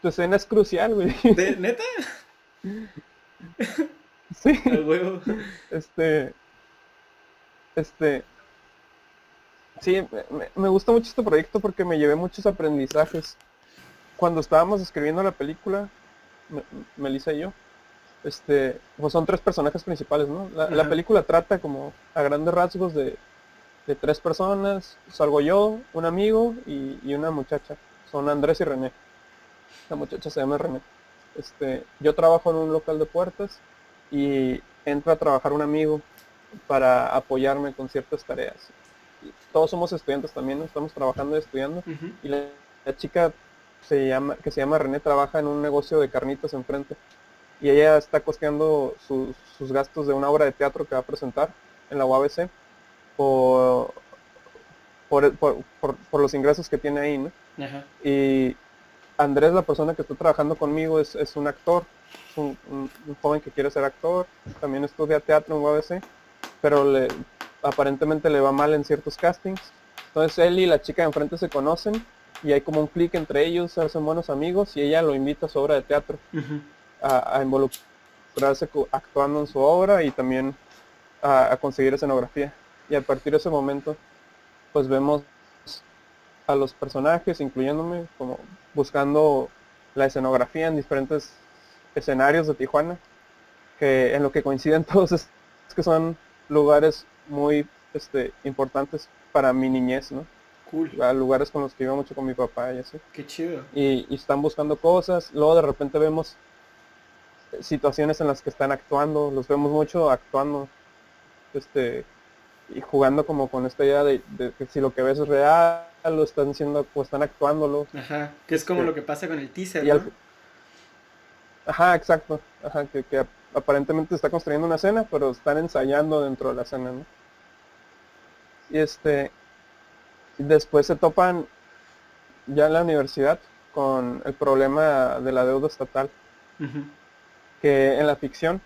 B: Tu escena es crucial, güey.
A: ¿De neta? [laughs]
B: Sí.
A: Al huevo.
B: Este. Este. Sí, me, me gusta mucho este proyecto porque me llevé muchos aprendizajes. Cuando estábamos escribiendo la película, Melissa y yo, este, pues son tres personajes principales, ¿no? La, película trata como a grandes rasgos de, tres personas, salgo yo, un amigo y, una muchacha. Son Andrés y René. La muchacha se llama René. Este, yo trabajo en un local de puertas y entra a trabajar un amigo para apoyarme con ciertas tareas. todos somos estudiantes también, estamos trabajando y estudiando. Y la, chica se llama, que se llama René trabaja en un negocio de carnitas enfrente. Y ella está costeando sus gastos de una obra de teatro que va a presentar en la UABC por, por, los ingresos que tiene ahí, ¿no? Y Andrés, la persona que está trabajando conmigo, es, un actor, un, joven que quiere ser actor, también estudia teatro en UABC, pero le, aparentemente le va mal en ciertos castings. Entonces él y la chica de enfrente se conocen y hay como un clic entre ellos, se hacen buenos amigos y ella lo invita a su obra de teatro a, involucrarse actuando en su obra y también a, conseguir escenografía. Y a partir de ese momento, pues vemos a los personajes, incluyéndome, como buscando la escenografía en diferentes escenarios de Tijuana, que en lo que coinciden [laughs] todos es, que son lugares muy este, importantes para mi niñez, ¿no?
A: Cool.
B: lugares con los que iba mucho con mi papá y así.
A: Qué chido.
B: Y, y, están buscando cosas, luego de repente vemos situaciones en las que están actuando, los vemos mucho actuando, este, y jugando como con esta idea de, que si lo que ves es real, lo están haciendo o están actuándolo.
A: Ajá, que es como lo que pasa con el teaser,
B: Ajá, exacto, ajá, que, que, aparentemente está construyendo una escena, pero están ensayando dentro de la escena, ¿no? Y este, después se topan ya en la universidad con el problema de la deuda estatal que en la ficción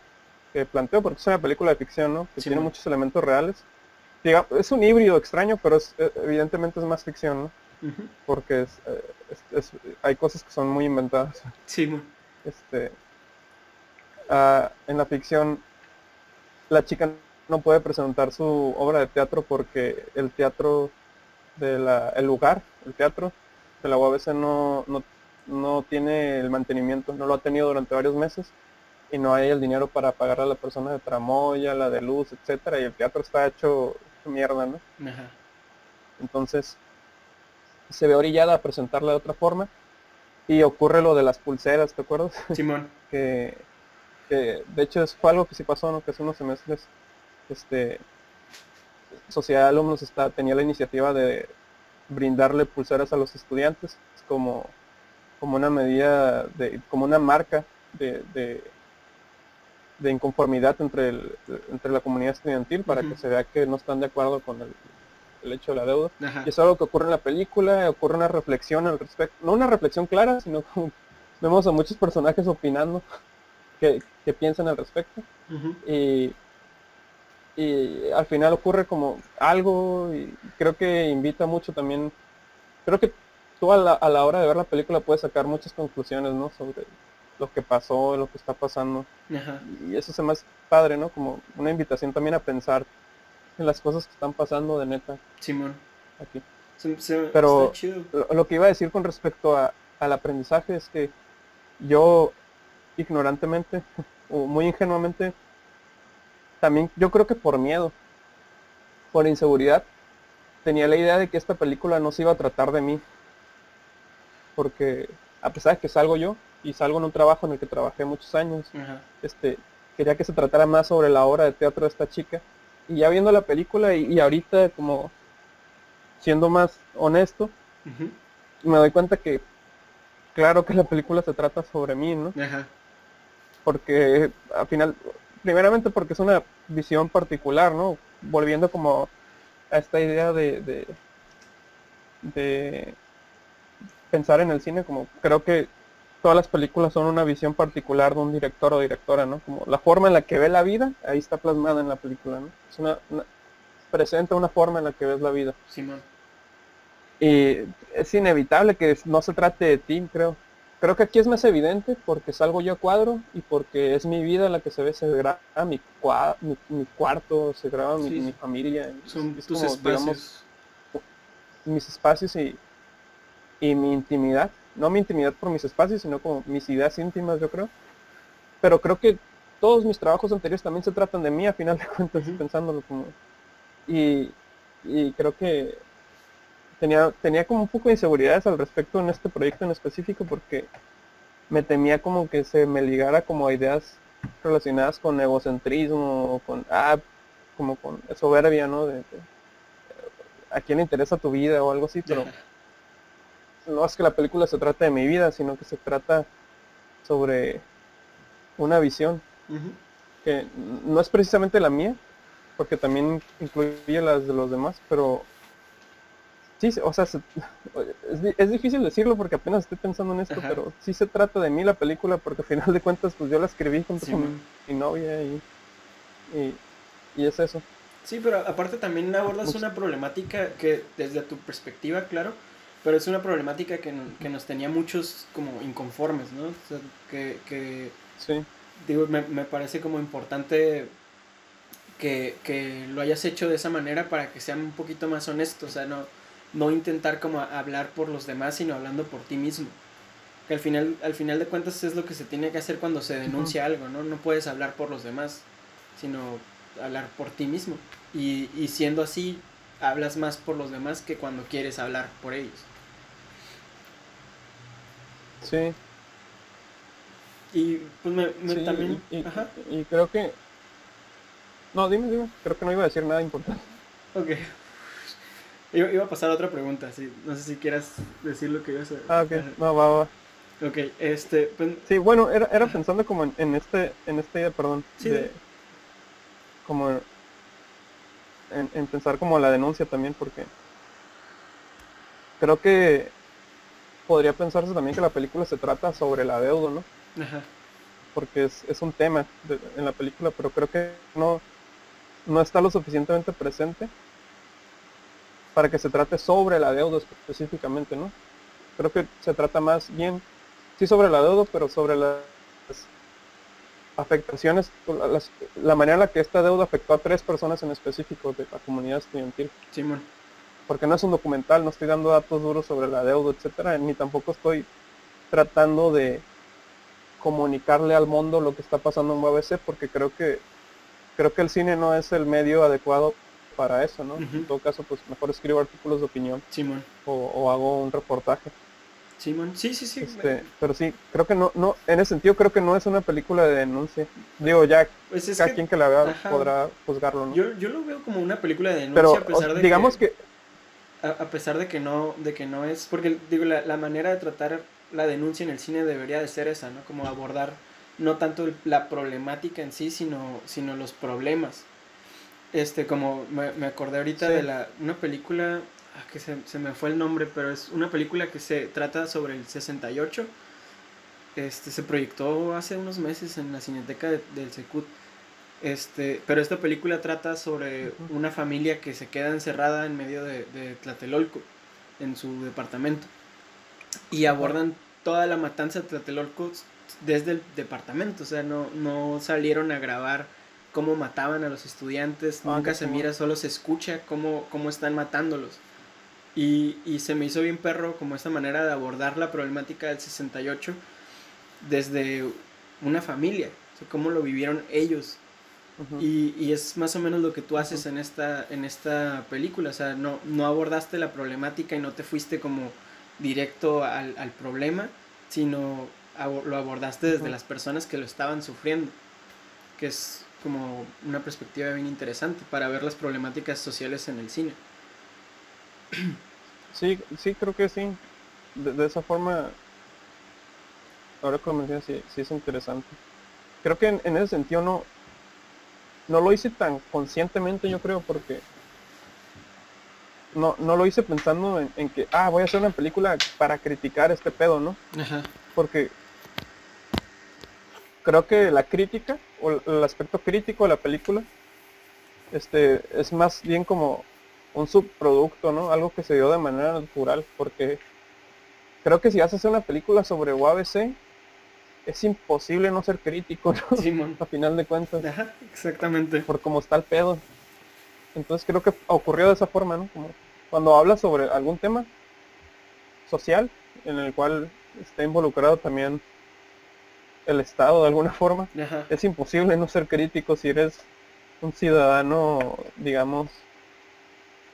B: que planteo, porque es una película de ficción, ¿no? Que tiene muchos elementos reales. es un híbrido extraño, pero es, eh, evidentemente es más ficción, ¿no? Porque eh, es, hay cosas que son muy inventadas.
A: Sí,
B: Este, ah, en la ficción, la chica no puede presentar su obra de teatro porque el teatro de la, el lugar, el teatro de la UABC no, no, no tiene el mantenimiento, no lo ha tenido durante varios meses y no hay el dinero para pagar a la persona de tramoya, la de luz, etcétera, y el teatro está hecho mierda, ¿no? Entonces se ve orillada a presentarla de otra forma y ocurre lo de las pulseras, ¿te acuerdas?
A: Simón. [laughs]
B: que, que, de hecho fue algo que sí pasó, ¿no? Que hace unos semestres, este, Sociedad de Alumnos está, tenía la iniciativa de brindarle pulseras a los estudiantes como, como una medida, de, como una marca de, de, inconformidad entre, el, entre la comunidad estudiantil para que se vea que no están de acuerdo con el, el hecho de la deuda. Y es algo que ocurre en la película, ocurre una reflexión al respecto, no una reflexión clara, sino [laughs] como vemos a muchos personajes opinando que, piensan al respecto. y, y al final ocurre como algo y creo que invita mucho también, creo que tú a la, a la hora de ver la película puedes sacar muchas conclusiones, ¿no? Sobre lo que pasó, lo que está pasando. Y eso se me hace padre, ¿no? Como una invitación también a pensar en las cosas que están pasando de neta.
A: Simón.
B: Aquí. Pero Lo, que iba a decir con respecto a, al aprendizaje es que yo ignorantemente [laughs] o muy ingenuamente también yo creo que por miedo, por inseguridad, tenía la idea de que esta película no se iba a tratar de mí. Porque a pesar de que salgo yo y salgo en un trabajo en el que trabajé muchos años, este quería que se tratara más sobre la obra de teatro de esta chica y ya viendo la película y, ahorita como siendo más honesto, me doy cuenta que claro que la película se trata sobre mí, ¿no? Porque al final, primeramente porque es una visión particular, ¿no? Volviendo como a esta idea de, de, de pensar en el cine, como creo que todas las películas son una visión particular de un director o directora, ¿no? Como la forma en la que ve la vida, ahí está plasmada en la película, ¿no? Es una, presenta una forma en la que ves la vida.
A: Sí,
B: Y es inevitable que no se trate de ti, creo. Creo que aquí es más evidente porque salgo yo a cuadro y porque es mi vida la que se ve, se graba mi, mi, cuarto, se graba mi, familia.
A: Son tus espacios.
B: mis espacios y, y mi intimidad no mi intimidad por mis espacios, sino como mis ideas íntimas, yo creo. Pero creo que todos mis trabajos anteriores también se tratan de mí, a final de cuentas, pensándolo como... Y, creo que tenía, tenía como un poco de inseguridades al respecto en este proyecto en específico porque me temía como que se me ligara como a ideas relacionadas con egocentrismo o con, ah, como con soberbia, ¿no? De, a quién le interesa tu vida o algo así, pero no es que la película se trate de mi vida, sino que se trata sobre una visión que no es precisamente la mía, porque también incluye las de los demás, pero sí, o sea, es, difícil decirlo porque apenas estoy pensando en esto, pero sí se trata de mí la película, porque al final de cuentas, pues yo la escribí junto con mi novia y, y, es eso.
A: Sí, pero aparte también abordas una problemática que desde tu perspectiva, claro, pero es una problemática que, que nos tenía muchos como inconformes, ¿no? O sea, que, que
B: sí.
A: digo, me, me, parece como importante que, que, lo hayas hecho de esa manera para que sean un poquito más honestos, o sea, no, no intentar como hablar por los demás, sino hablando por ti mismo. Que al final, al final de cuentas es lo que se tiene que hacer cuando se denuncia algo, ¿no? No puedes hablar por los demás, sino hablar por ti mismo. Y, y siendo así, hablas más por los demás que cuando quieres hablar por ellos.
B: Sí.
A: Y pues me, también...
B: Y, creo que... No, dime, dime. Creo que no iba a decir nada importante.
A: Ok. [laughs] Iba, a pasar a otra pregunta, sí. No sé si quieras decir lo que ibas a...
B: Ah, ok. No, va, va.
A: Ok, este... Pues,
B: sí, bueno, era, era pensando como en, este... En esta idea, perdón.
A: Sí. De,
B: como... En, en pensar como la denuncia también, porque... Creo que podría pensarse también que la película se trata sobre la deuda, ¿no?
A: Ajá.
B: Porque es, es un tema en la película, pero creo que no, no está lo suficientemente presente para que se trate sobre la deuda específicamente, ¿no? Creo que se trata más bien, sí sobre la deuda, pero sobre las afectaciones, la manera en la que esta deuda afectó a tres personas en específico de la comunidad estudiantil.
A: Sí, bueno
B: porque no es un documental, no estoy dando datos duros sobre la deuda, etcétera, ni tampoco estoy tratando de comunicarle al mundo lo que está pasando en UABC, porque creo que creo que el cine no es el medio adecuado para eso, ¿no? En todo caso, pues mejor escribo artículos de opinión.
A: Simón.
B: O, hago un reportaje.
A: Simón, sí, sí, sí.
B: Este, pero sí, creo que no, no, en ese sentido creo que no es una película de denuncia. Digo, ya pues cada quien que la vea podrá juzgarlo, ¿no?
A: Yo, yo lo veo como una película de denuncia a pesar de
B: digamos que,
A: a, pesar de que no, de que no es, porque digo, la, la manera de tratar la denuncia en el cine debería de ser esa, ¿no? Como abordar no tanto la problemática en sí, sino, sino los problemas. Este, como me, acordé ahorita de la, una película, ah, que se, se, me fue el nombre, pero es una película que se trata sobre el 68. Este, se proyectó hace unos meses en la Cineteca del Secut. Este, pero esta película trata sobre una familia que se queda encerrada en medio de, de Tlatelolco, en su departamento. Y abordan toda la matanza de Tlatelolco desde el departamento, o sea, no, no salieron a grabar cómo mataban a los estudiantes, ah, nunca se mira, solo se escucha cómo, cómo están matándolos. Y, y, se me hizo bien perro como esta manera de abordar la problemática del 68 desde una familia, o sea, cómo lo vivieron ellos. Y, y, es más o menos lo que tú haces en, esta, en esta película, o sea, no, no abordaste la problemática y no te fuiste como directo al, al problema, sino lo abordaste desde las personas que lo estaban sufriendo, que es como una perspectiva bien interesante para ver las problemáticas sociales en el cine. [clears throat]
B: Sí, sí, creo que sí. De, esa forma, ahora que lo mencionas, sí, es interesante. Creo que en, ese sentido no, no lo hice tan conscientemente, yo creo, porque no, no lo hice pensando en, en, que, ah, voy a hacer una película para criticar este pedo, ¿no? Ajá. Porque creo que la crítica o el aspecto crítico de la película este es más bien como un subproducto, ¿no? Algo que se dio de manera natural, porque creo que si vas a hacer una película sobre UABC, es imposible no ser crítico, ¿no? [laughs] a final de cuentas.
A: exactamente.
B: Por cómo está el pedo. Entonces creo que ocurrió de esa forma, ¿no? Como cuando hablas sobre algún tema social en el cual está involucrado también el Estado de alguna forma. Es imposible no ser crítico si eres un ciudadano, digamos,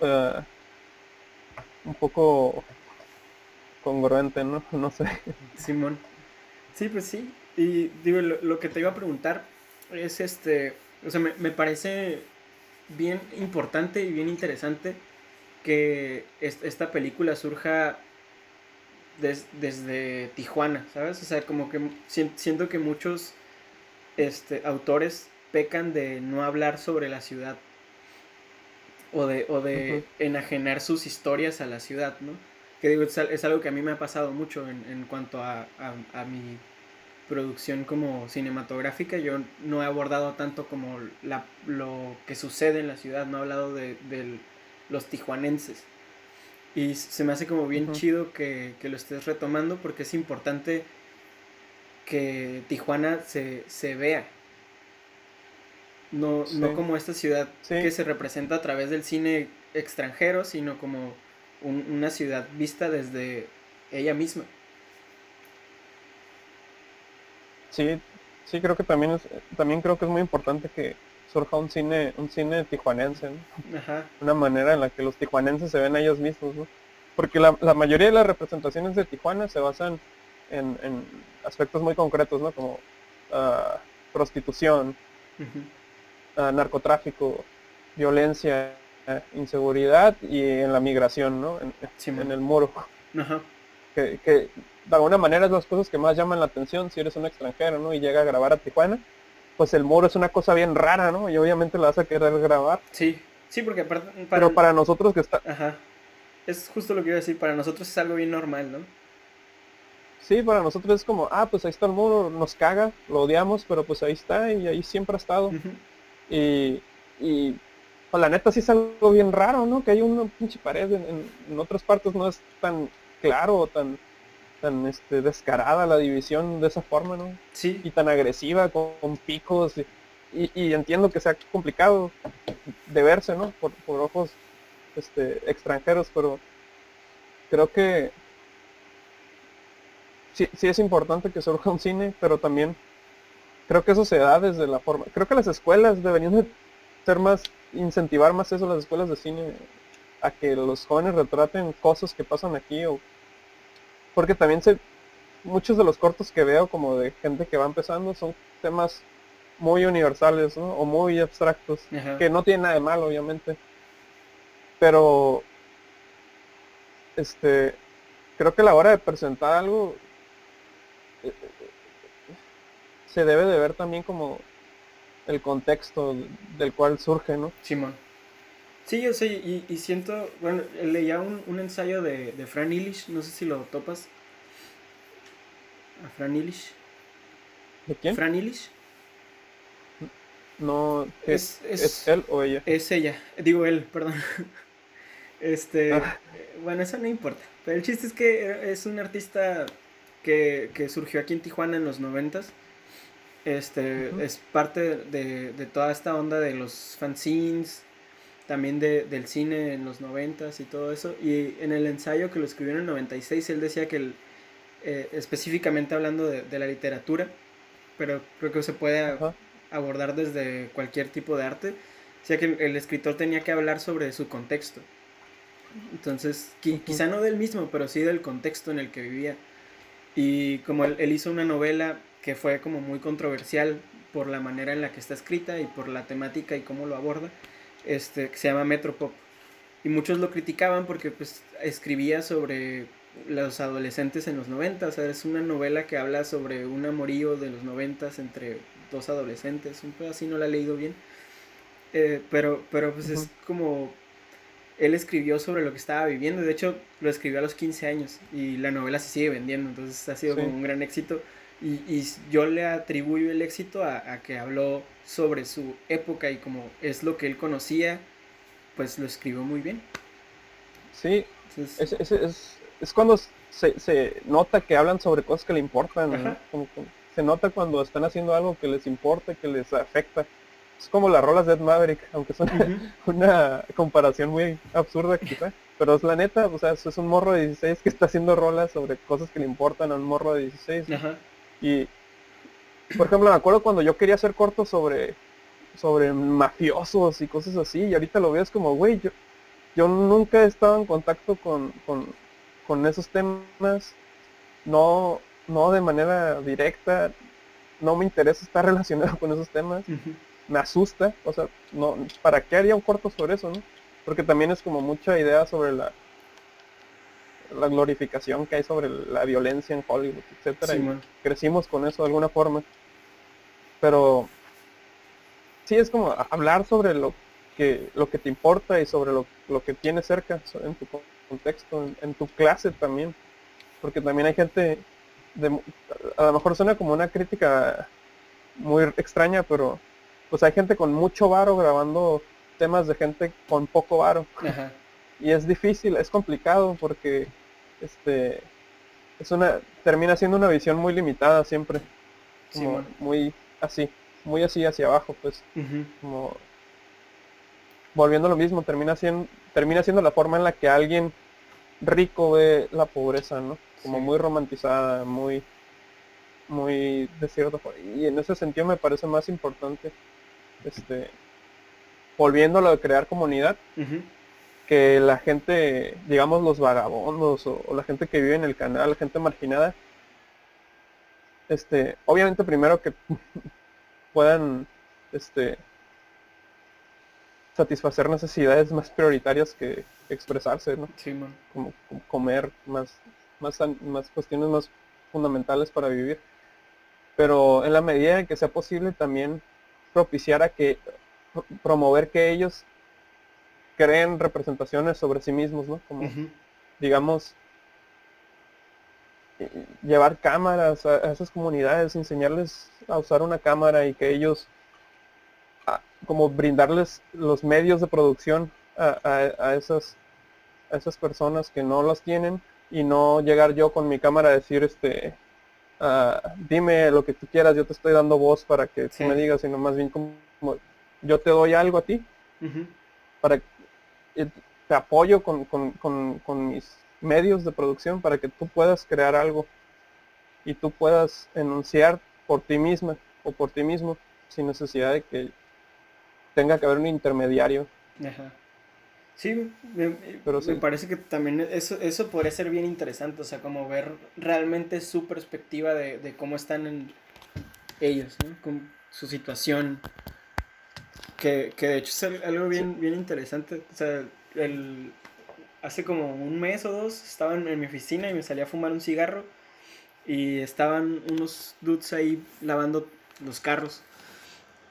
B: eh, un poco congruente, ¿no? [laughs] No sé.
A: Simón. Sí, pues sí. Y digo, lo, que te iba a preguntar es este, o sea, me, me parece bien importante y bien interesante que esta película surja desde Tijuana, ¿sabes? O sea, como que siento que muchos este, autores pecan de no hablar sobre la ciudad o de, o de enajenar sus historias a la ciudad, ¿no? Que digo, es, algo que a mí me ha pasado mucho en, cuanto a, mi producción como cinematográfica. Yo no he abordado tanto como la, lo que sucede en la ciudad, no he hablado de, de los tijuanenses. Y se me hace como bien chido que, lo estés retomando porque es importante que Tijuana se, vea. No, no como esta ciudad que se representa a través del cine extranjero, sino como una ciudad vista desde ella misma.
B: Sí, sí creo que también es, también creo que es muy importante que, surja un cine, un cine tijuanense, Una manera en la que los tijuanenses se ven a ellos mismos, Porque la, mayoría de las representaciones de Tijuana se basan en, aspectos muy concretos, ¿no? Como ah, prostitución, ah, narcotráfico, violencia, inseguridad y en la migración, ¿no? En, el muro. Que, que, de alguna manera es las cosas que más llaman la atención si eres un extranjero, ¿no? Y llega a grabar a Tijuana pues el muro es una cosa bien rara, ¿no? Y obviamente la vas a querer grabar.
A: Sí, sí, porque aparte...
B: Pero para nosotros que está...
A: Ajá. Es justo lo que iba a decir, para nosotros es algo bien normal, ¿no?
B: Sí, para nosotros es como, ah, pues ahí está el muro, nos caga, lo odiamos, pero pues ahí está y ahí siempre ha estado. Y, y la neta sí es algo bien raro, ¿no? Que hay una pinche pared, en, en otras partes no es tan claro o tan tan este, descarada la división de esa forma, ¿no?
A: Sí.
B: Y tan agresiva, con, picos. Y, entiendo que sea complicado de verse, ¿no? Por, ojos este, extranjeros, pero creo que sí, sí es importante que surja un cine, pero también creo que eso se da desde la forma. Creo que las escuelas deberían ser más incentivar más eso las escuelas de cine a que los jóvenes retraten cosas que pasan aquí o porque también se muchos de los cortos que veo como de gente que va empezando son temas muy universales o muy abstractos que no tienen nada de malo obviamente. Pero este creo que a la hora de presentar algo eh, eh, se debe de ver también como el contexto del cual surge, ¿no?
A: Simón. Sí, yo sé, y, siento, bueno, leía un, ensayo de, de, Fran Illich, no sé si lo topas. A Fran Illich.
B: ¿De quién?
A: Fran Illich.
B: No, ¿es, es, él o ella?
A: Es ella, digo él, perdón. [laughs] Este, ah. bueno, eso no importa. Pero el chiste es que es un artista que, que surgió aquí en Tijuana en los noventas este, es parte de, toda esta onda de los fanzines, también de, del cine en los noventas y todo eso. Y en el ensayo que lo escribió en el 96, él decía que, eh, específicamente hablando de, la literatura, pero creo que se puede abordar desde cualquier tipo de arte, decía que el escritor tenía que hablar sobre su contexto. Entonces, quizá no del mismo, pero sí del contexto en el que vivía. Y como él hizo una novela que fue como muy controversial por la manera en la que está escrita y por la temática y cómo lo aborda, este, que se llama Metropop. Y muchos lo criticaban porque pues, escribía sobre los adolescentes en los 90, o sea, es una novela que habla sobre un amorío de los 90 entre dos adolescentes, un poco así no la he leído bien, eh, pero, pero pues es como, él escribió sobre lo que estaba viviendo, de hecho lo escribió a los 15 años y la novela se sigue vendiendo, entonces ha sido como un gran éxito y, yo le atribuyo el éxito a, que habló sobre su época y como es lo que él conocía, pues lo escribió muy bien.
B: Sí, es, cuando se, nota que hablan sobre cosas que le importan, se nota cuando están haciendo algo que les importa, que les afecta. Es como las rolas de Ed Maverick, aunque es [laughs] una, comparación muy absurda quizá. Pero es la neta, o sea, es un morro de 16 que está haciendo rolas sobre cosas que le importan a un morro de 16. Y, por ejemplo, me acuerdo cuando yo quería hacer cortos sobre, sobre mafiosos y cosas así, y ahorita lo veo es como, güey, yo, yo nunca he estado en contacto con, esos temas, no, no de manera directa, no me interesa estar [laughs] relacionado con esos temas, me asusta, o sea, no, ¿para qué haría un corto sobre eso, no? Porque también es como mucha idea sobre la, la glorificación que hay sobre la violencia en Hollywood, etcétera. y crecimos con eso de alguna forma. Pero sí es como hablar sobre lo que lo que te importa y sobre lo, que tienes cerca en tu contexto, en, tu clase también. Porque también hay gente de, a lo mejor suena como una crítica muy extraña, pero pues hay gente con mucho varo grabando temas de gente con poco varo. Y es difícil, es complicado porque este es una termina siendo una visión muy limitada siempre. Como muy así muy así hacia abajo pues. Como volviendo a lo mismo termina siendo termina siendo la forma en la que alguien rico ve la pobreza no como muy romantizada muy muy de cierto y en ese sentido me parece más importante este volviendo a lo de crear comunidad que la gente, digamos los vagabondos o, la gente que vive en el canal, la gente marginada, este, obviamente primero que [laughs] puedan este, satisfacer necesidades más prioritarias que expresarse, ¿no? como, comer, más, más, más cuestiones más fundamentales para vivir. Pero en la medida en que sea posible también propiciar a que promover que ellos creen representaciones sobre sí mismos, ¿no? Como, digamos, llevar cámaras a, esas comunidades, enseñarles a usar una cámara y que ellos, como brindarles los medios de producción a, esas, a esas personas que no los tienen y no llegar yo con mi cámara a decir, este, ah, dime lo que tú quieras, yo te estoy dando voz para que tú me digas, sino más bien como, yo te doy algo a ti, para eh, te apoyo con, mis medios de producción para que tú puedas crear algo y tú puedas enunciar por ti misma o por ti mismo sin necesidad de que tenga que haber un intermediario.
A: Ajá. Sí, me, Pero me parece que también eso, eso podría ser bien interesante, o sea, como ver realmente su perspectiva de, de cómo están en ellos, ¿no? Con su situación. Que, que de hecho es algo bien, bien interesante. O sea, el, hace como un mes o dos estaba en, mi oficina y me salí a fumar un cigarro y estaban unos dudes ahí lavando los carros.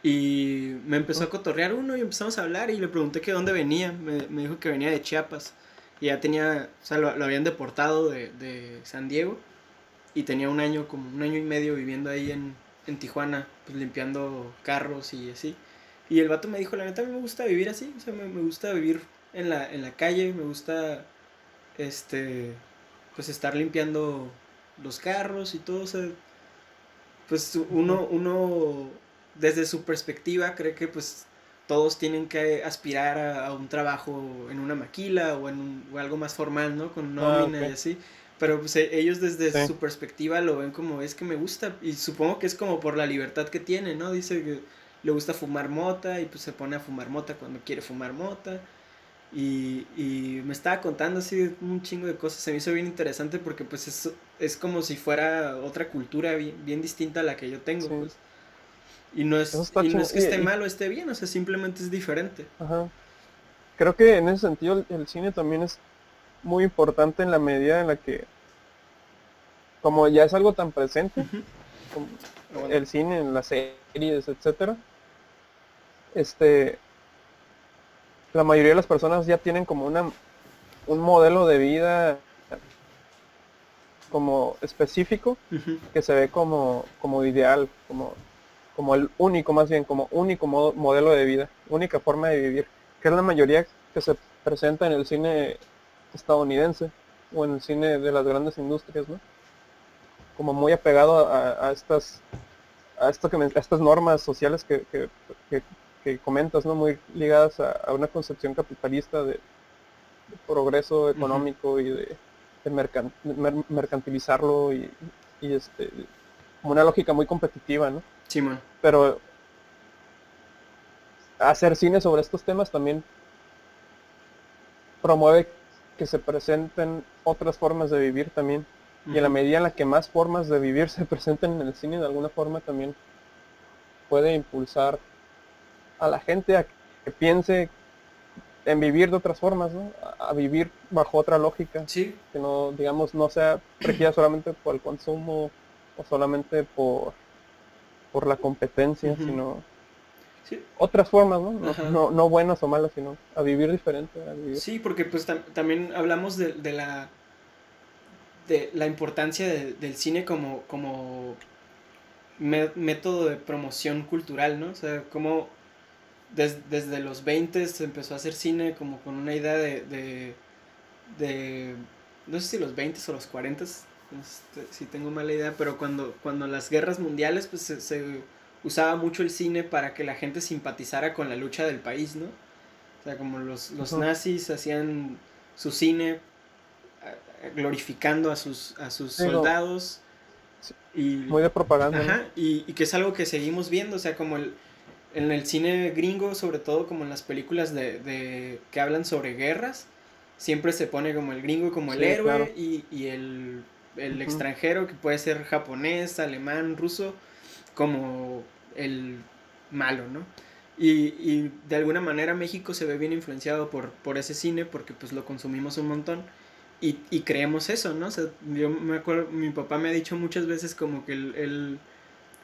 A: Y me empezó a cotorrear uno y empezamos a hablar y le pregunté que dónde venía. Me, me dijo que venía de Chiapas. Y ya tenía, o sea, lo, habían deportado de, de, San Diego. Y tenía un año, como un año y medio viviendo ahí en, en Tijuana, pues limpiando carros y así. Y el vato me dijo, la neta, a mí me gusta vivir así. O sea, me, me gusta vivir en la, en la calle. Me gusta, este, pues estar limpiando los carros y todo. O sea, pues uno, uno desde su perspectiva cree que pues todos tienen que aspirar a, un trabajo en una maquila o en algo más formal, ¿no? Con ah, nómina y así. Pero pues e, ellos desde su perspectiva lo ven como es que me gusta y supongo que es como por la libertad que tiene, ¿no? Dice que le gusta fumar mota y pues se pone a fumar mota cuando quiere fumar mota. Y, y me estaba contando así un chingo de cosas, se me hizo bien interesante porque pues es, es como si fuera otra cultura bien, bien distinta a la que yo tengo. Pues. Y no es, y no es que esté mal o esté bien, o sea, simplemente es diferente.
B: Ajá. Creo que en ese sentido el, cine también es muy importante en la medida en la que, como ya es algo tan presente, como el cine, en las series, etcétera, este, la mayoría de las personas ya tienen como una, un modelo de vida como específico que se ve como, como ideal, como como el único, más bien, como único modelo de vida, única forma de vivir, que es la mayoría que se presenta en el cine estadounidense o en el cine de las grandes industrias, ¿no? Como muy apegado a, estas a esto que estas normas sociales que, que, comentas, ¿no? Muy ligadas a, una concepción capitalista de, progreso económico y de, mercantilizarlo y, y este como una lógica muy competitiva, ¿no?
A: Sí, man.
B: Pero hacer cine sobre estos temas también promueve que se presenten otras formas de vivir también. Y en la medida en la que más formas de vivir [laughs] se presenten en el cine, de alguna forma también puede impulsar a la gente a que piense en vivir de otras formas, ¿no? A, vivir bajo otra lógica.
A: Sí.
B: Que no, digamos, no sea regida solamente por el consumo o solamente por por la competencia, sino otras formas, ¿no? ¿no? No, buenas o malas, sino a vivir diferente.
A: Sí, porque pues también hablamos de, la de la importancia del cine como, como método de promoción cultural, ¿no? O sea, como desde los 20 se empezó a hacer cine como con una idea de, de, no sé si los 20 o los 40 este, si tengo mala idea, pero cuando, cuando las guerras mundiales, pues se, usaba mucho el cine para que la gente simpatizara con la lucha del país, ¿no? O sea, como los, los nazis hacían su cine glorificando a sus, a sus soldados.
B: Y, muy de propaganda.
A: Ajá, y, y, que es algo que seguimos viendo, o sea, como el, en el cine gringo, sobre todo como en las películas de, de que hablan sobre guerras, siempre se pone como el gringo como el héroe y, y el el extranjero, que puede ser japonés, alemán, ruso, como el malo, ¿no? Y, de alguna manera México se ve bien influenciado por, por ese cine porque pues lo consumimos un montón y, creemos eso, ¿no? O sea, yo me acuerdo, mi papá me ha dicho muchas veces como que él,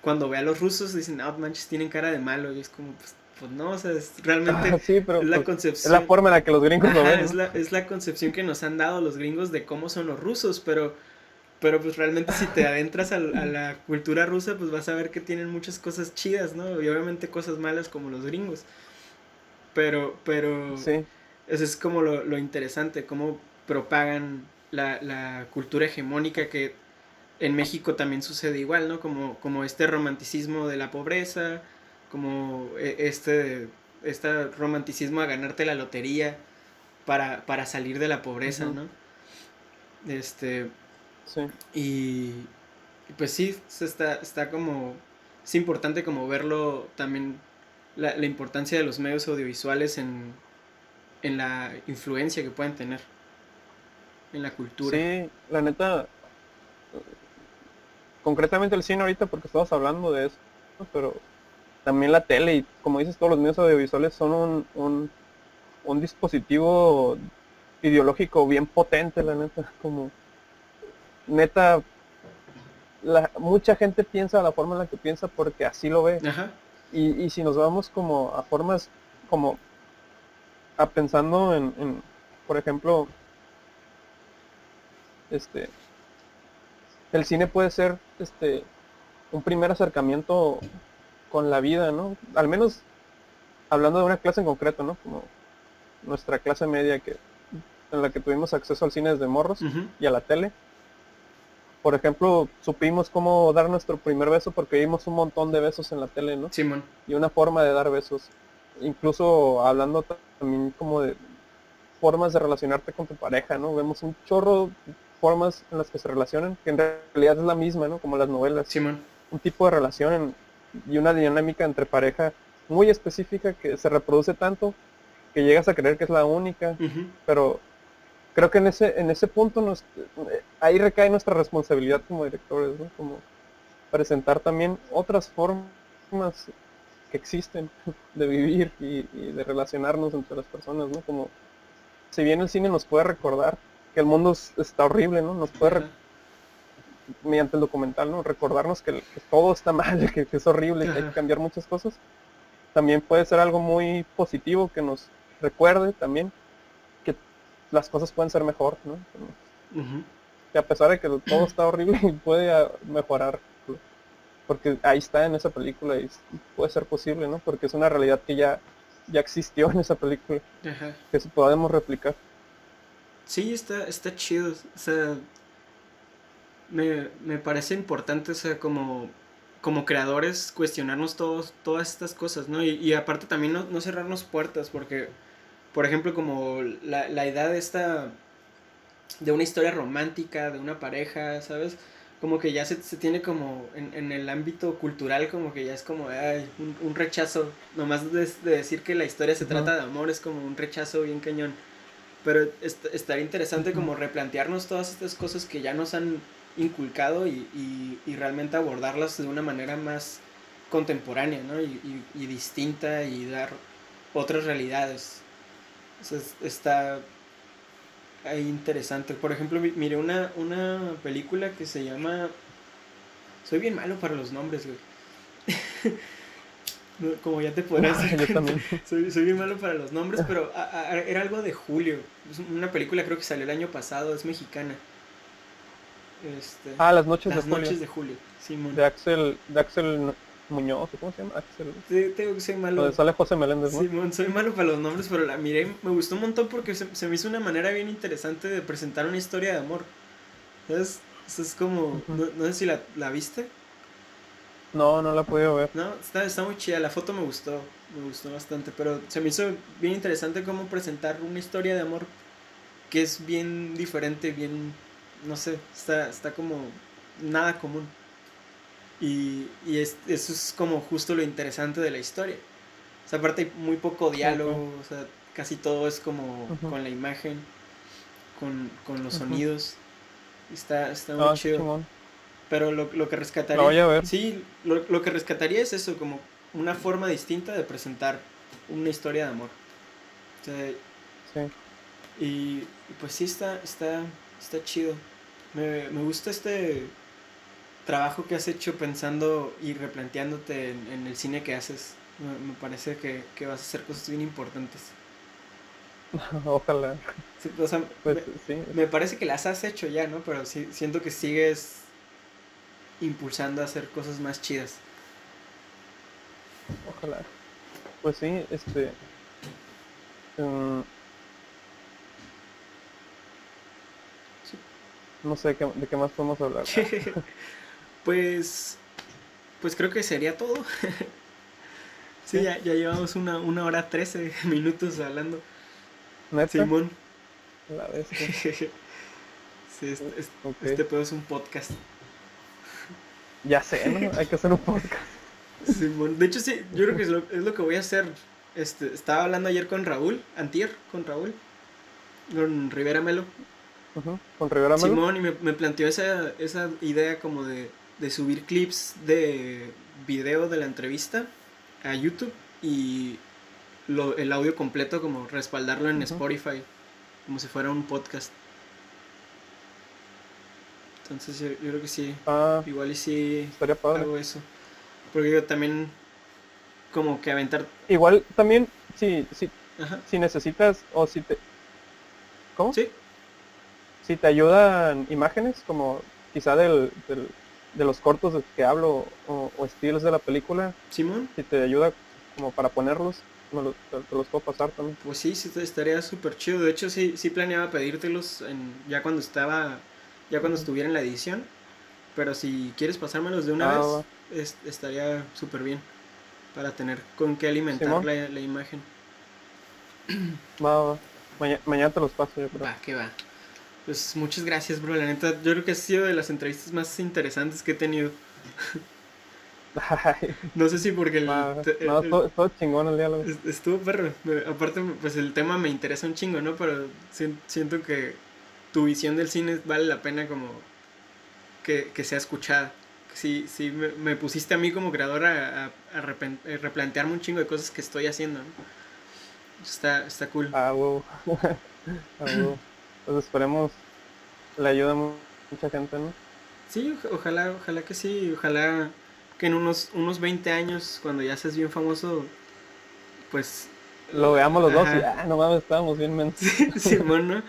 A: cuando ve a los rusos dicen, ah, manches, tienen cara de malo y es como, pues, pues no, o sea, es realmente
B: ah, sí, pero, la concepción. Es la forma en la que los gringos lo ven.
A: Es, la, es la concepción que nos han dado los gringos de cómo son los rusos, pero pero pues realmente si te adentras a, la cultura rusa, pues vas a ver que tienen muchas cosas chidas, ¿no? Y obviamente cosas malas como los gringos. Pero, pero...
B: Sí.
A: Eso es como lo, interesante, cómo propagan la, cultura hegemónica que en México también sucede igual, ¿no? Como, como este romanticismo de la pobreza, como e, este, este romanticismo a ganarte la lotería para, para salir de la pobreza, ¿no? Este, y, pues sí, está, está como, es importante como verlo también la, la importancia de los medios audiovisuales en, en la influencia que pueden tener en la cultura.
B: Sí, la neta, concretamente el cine ahorita porque estamos hablando de eso, pero también la tele y como dices todos los medios audiovisuales son un, un, un dispositivo ideológico bien potente, la neta, [laughs] como neta la, mucha gente piensa la forma en la que piensa porque así lo ve. Y, y, si nos vamos como a formas como a pensando en, en, por ejemplo, este el cine puede ser este un primer acercamiento con la vida, ¿no? Al menos hablando de una clase en concreto, ¿no? Como nuestra clase media que en la que tuvimos acceso al cine desde morros y a la tele. Por ejemplo, supimos cómo dar nuestro primer beso porque vimos un montón de besos en la tele, ¿no?
A: Simón.
B: Y una forma de dar besos. Incluso hablando también como de formas de relacionarte con tu pareja, ¿no? Vemos un chorro formas en las que se relacionan, que en realidad es la misma, ¿no? Como las novelas.
A: Simón.
B: Un tipo de relación y una dinámica entre pareja muy específica que se reproduce tanto que llegas a creer que es la única, pero creo que en ese en ese punto nos, ahí recae nuestra responsabilidad como directores, ¿no? Como presentar también otras formas que existen [laughs] de vivir y, de relacionarnos entre las personas, ¿no? Como si bien el cine nos puede recordar que el mundo está horrible, ¿no? Nos puede, mediante el documental, ¿no? Recordarnos que, todo está [laughs] mal, que, es horrible, que hay que cambiar muchas cosas. También puede ser algo muy positivo que nos recuerde también que las cosas pueden ser mejor, ¿no? Que a pesar de que todo está horrible, [laughs] puede mejorar. Porque ahí está en esa película y puede ser posible, ¿no? Porque es una realidad que ya, ya existió en esa película. Que podemos replicar.
A: Sí, está, está chido. O sea, me, me parece importante, o sea, como, como creadores, cuestionarnos todos, todas estas cosas, ¿no? Y, y aparte también no, no, cerrarnos puertas, porque, por ejemplo, como la, la idea de esta, de una historia romántica, de una pareja, ¿sabes? Como que ya se, se tiene como, en, en, el ámbito cultural, como que ya es como, ay, un, un rechazo, nomás de, de, decir que la historia se trata de amor, es como un rechazo bien cañón. Pero est estaría interesante como replantearnos todas estas cosas que ya nos han inculcado y, y, y realmente abordarlas de una manera más contemporánea, ¿no? Y, y distinta y dar otras realidades. O está ahí interesante. Por ejemplo, miré una, una película que se llama... Soy bien malo para los nombres, güey. [laughs] Como ya te podrás
B: decir. también. [laughs]
A: Soy, soy bien malo para los nombres, pero a, a, era algo de Julio. Es una película creo que salió el año pasado, es mexicana. Este,
B: ah, Las Noches
A: las
B: de Julio.
A: Noches de Julio. Simón.
B: De Axel, de Axel Muñoz, ¿cómo se llama? Axel.
A: Sí, tengo que soy malo.
B: Donde sale José Meléndez, ¿no?
A: Simón, soy malo para los nombres, pero la miré, me gustó un montón porque se, se me hizo una manera bien interesante de presentar una historia de amor. ¿Sabes? Eso es como, uh -huh. no, no, sé si la, la viste.
B: No, no la he podido ver.
A: No, está, está muy chida. La foto me gustó. Me gustó bastante. Pero se me hizo bien interesante cómo presentar una historia de amor que es bien diferente, bien. No sé, está, está como nada común. Y, y es, eso es como justo lo interesante de la historia. O sea, aparte hay muy poco diálogo, uh -huh. o sea, casi todo es como uh -huh. con la imagen, con, con los uh -huh. sonidos. Está, está muy
B: Ah,
A: chido. Pero lo, lo que rescataría.
B: La voy a ver.
A: Sí, lo, lo que rescataría es eso, como una forma distinta de presentar una historia de amor. O sea,
B: Sí.
A: y, y pues sí está, está, está chido. Me, me gusta este trabajo que has hecho pensando y replanteándote en, en el cine que haces. Me, me parece que, que, vas a hacer cosas bien importantes. [laughs]
B: Ojalá.
A: Sí, o sea,
B: Pues
A: me,
B: sí.
A: me parece que las has hecho ya, ¿no? Pero sí, siento que sigues impulsando a hacer cosas más chidas.
B: Ojalá. Pues sí, este.
A: Sí.
B: no sé qué- de qué más podemos hablar. [laughs]
A: pues, pues creo que sería todo. [laughs] sí, ya, ya llevamos una, una hora trece [laughs] minutos hablando.
B: ¿Neta?
A: Simón.
B: La bestia.
A: sí, este, este,
B: Ok.
A: este pedo es un podcast.
B: Ya sé, ¿no? [laughs] Hay que hacer un podcast.
A: Simón, de hecho sí, yo creo que es lo, es lo que voy a hacer. Este, estaba hablando ayer con Raúl, Antier, con Raúl, con Rivera Melo.
B: Con Rivera Melo.
A: Simón, y me, me planteó esa, esa idea como de, de subir clips de video de la entrevista a YouTube y lo, el audio completo como respaldarlo en. Spotify, como si fuera un podcast. Entonces yo, yo creo que sí,
B: Ah,
A: igual y sí
B: estaría padre.
A: hago eso. Porque yo también como que aventar...
B: Igual también, si, si,
A: Ajá.
B: si necesitas o si te... ¿Cómo?
A: Sí,
B: Si te ayudan imágenes, como quizá del, del- de los cortos de que hablo o, o estilos de la película,
A: Simón.
B: si te ayuda como para ponerlos, me lo- te, te los puedo pasar también.
A: Pues sí, sí, estaría súper chido. De hecho, sí, sí planeaba pedírtelos en, ya cuando estaba, ya cuando estuviera en la edición. Pero si quieres pasármelos de una
B: Ah,
A: vez, es- estaría súper bien. Para tener con qué alimentar la, la imagen. [clears throat]
B: Va, va. Maña- mañana te los paso yo creo.
A: Va, que va. Pues muchas gracias, bro. La neta, yo creo que ha sido de las entrevistas más interesantes que he tenido. [laughs] [laughs] No sé si porque el,
B: no,
A: el-
B: todo, todo chingón el diálogo.
A: Est- Estuvo perro. Me- Aparte, pues el tema me interesa un chingo, ¿no? Pero si- siento que tu visión del cine vale la pena como que, que sea escuchada. Sí, sí, me, me pusiste a mí como creador a, a- replantearme un chingo de cosas que estoy haciendo, ¿no? Está, está cool.
B: Ah, huevo. [laughs] Ah, huevo. Pues esperemos le ayude a mu- mucha gente, ¿no?
A: Sí, oj- ojalá, ojalá que sí. Ojalá que en unos, unos 20 años, cuando ya seas bien famoso, pues
B: Lo veamos los dos y, ah, no mames, estábamos bien mensos. [laughs]
A: Simón, ¿no?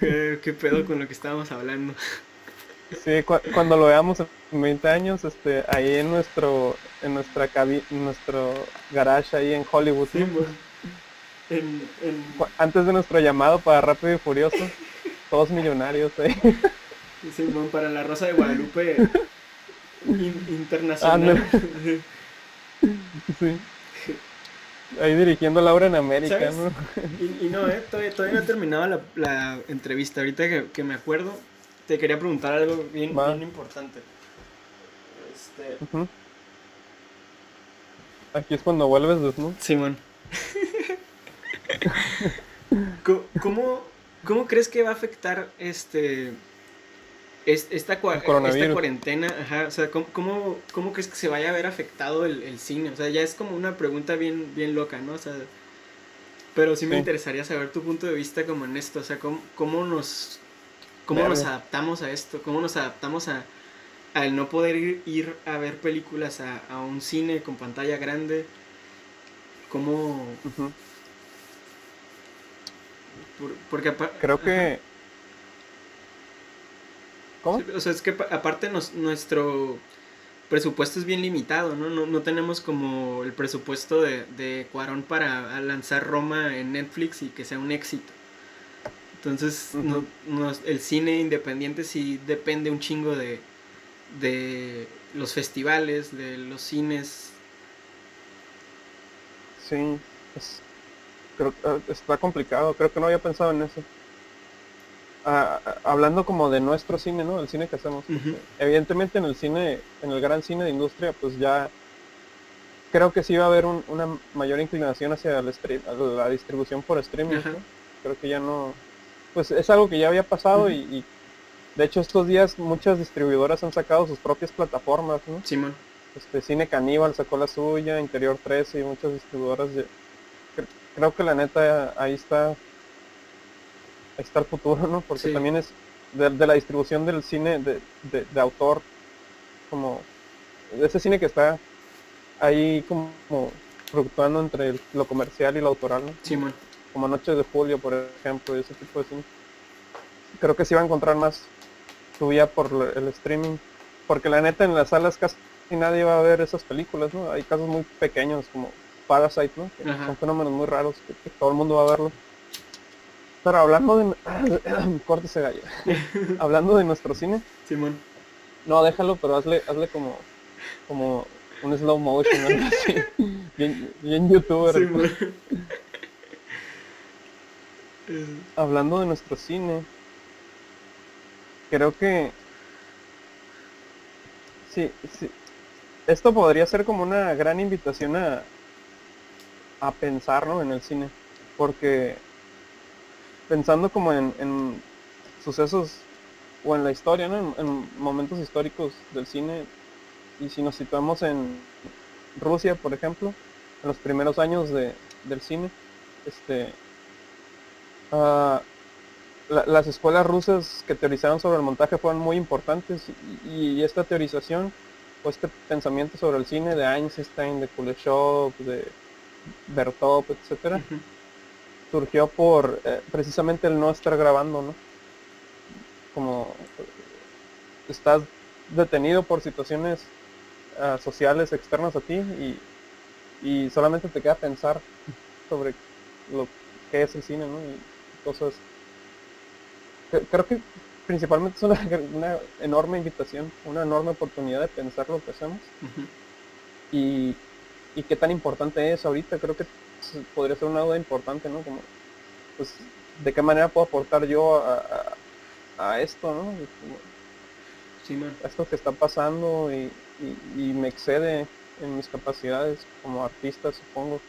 A: ¿Qué, qué pedo con lo que estábamos hablando?
B: Sí, cu- cuando lo veamos en 20 años, este, ahí en nuestro, en nuestra cabi en nuestro garage ahí en Hollywood, Cu- antes de nuestro llamado para Rápido y Furioso, [laughs] todos millonarios ahí.
A: Simón, para la Rosa de Guadalupe [laughs] in- internacional.
B: Sí. Ahí dirigiendo Laura en América,
A: ¿Sabes?
B: ¿no?
A: y, y no, eh, todavía, todavía no he terminado la, la entrevista. Ahorita que, que me acuerdo, te quería preguntar algo bien, importante. Este.
B: Aquí es cuando vuelves desnudo.
A: Simón. [laughs] ¿Cómo, ¿Cómo crees que va a afectar este es- esta, cua- cuarentena? Ajá, o sea, ¿cómo, cómo, cómo crees que se vaya a ver afectado el, el cine? O sea, ya es como una pregunta bien, bien loca, ¿no? O sea, pero sí me
B: Sí.
A: interesaría saber tu punto de vista como en esto, o sea, cómo, cómo nos cómo nos adaptamos a esto, cómo nos adaptamos a al no poder ir, ir a ver películas a, a un cine con pantalla grande, cómo
B: Ujú.
A: por- porque
B: Creo que... ¿Cómo?
A: Sí, O sea, es que pa- aparte nos- nuestro presupuesto es bien limitado, ¿no? No, no tenemos como el presupuesto de, de Cuarón para lanzar Roma en Netflix y que sea un éxito. Entonces, no- el cine independiente sí depende un chingo de, de los festivales, de los cines.
B: Sí, es- creo eh, está complicado, creo que no había pensado en eso. Hablando como de nuestro cine, ¿no? El cine que hacemos. Evidentemente en el cine, en el gran cine de industria, pues ya creo que sí va a haber un- una mayor inclinación hacia el stream, la distribución por streaming. Creo que ya no, pues es algo que ya había pasado y, y de hecho estos días muchas distribuidoras han sacado sus propias plataformas, ¿no?
A: Simón.
B: Este, Cine Caníbal sacó la suya, Interior 13 y muchas distribuidoras. de- cre- creo que la neta ahí está, ahí está el futuro, ¿no? Porque
A: Sí.
B: también es de, de la distribución del cine de, de- de autor, como ese cine que está ahí como, fluctuando entre el- lo comercial y lo autoral, ¿no?
A: Simón.
B: Como Noches de Julio, por ejemplo, y ese tipo de cine. Creo que sí va a encontrar más su vía por el streaming. Porque la neta en las salas casi nadie va a ver esas películas, ¿no? Hay casos muy pequeños como Parasite, ¿no? Que son fenómenos muy raros que, que todo el mundo va a verlo. Pero hablando de... Córtese [coughs] gallo. [laughs] hablando de nuestro cine.
A: Simón.
B: No, déjalo, pero hazle, hazle como, como un slow motion, algo así. [laughs] Bien, bien youtuber.
A: Simón. [laughs]
B: Hablando de nuestro cine, creo que sí, sí, esto podría ser como una gran invitación a, a pensar en el cine, porque pensando como en, sucesos o en la historia, en, momentos históricos del cine, y si nos situamos en Rusia, por ejemplo, en los primeros años del cine, este, ah, las escuelas rusas que teorizaron sobre el montaje fueron muy importantes. Y, esta teorización o este pensamiento sobre el cine de Einstein, de Kuleshov, de Bertov, etcétera, surgió por eh, precisamente el no estar grabando, ¿no? Como estás detenido por situaciones ah, sociales externas a ti y, y, solamente te queda pensar sobre lo que es el cine, ¿no? Y cosas. Creo que principalmente es [laughs] una, enorme invitación, una enorme oportunidad de pensar lo que hacemos. y, y qué tan importante es ahorita, creo que podría ser una duda importante, ¿no? Como, pues, ¿de qué manera puedo aportar yo a, esto, ¿no?
A: sí,
B: esto que está pasando y, me excede en mis capacidades como artista, supongo,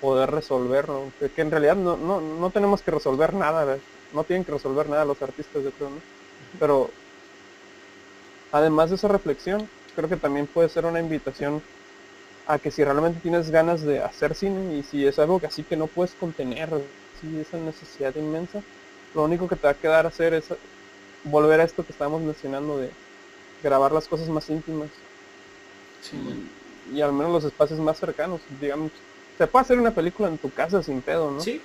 B: poder resolverlo. Que, en realidad no, no, no, tenemos que resolver nada, no tienen que resolver nada los artistas, yo creo, ¿no? Pero además de esa reflexión, creo que también puede ser una invitación a que si realmente tienes ganas de hacer cine y si es algo que así que no puedes contener esa necesidad inmensa, lo único que te va a quedar hacer es volver a esto que estábamos mencionando de grabar las cosas más íntimas y, al menos los espacios más cercanos, digamos. Se puede hacer una película en tu casa sin pedo, ¿no?
A: Sí.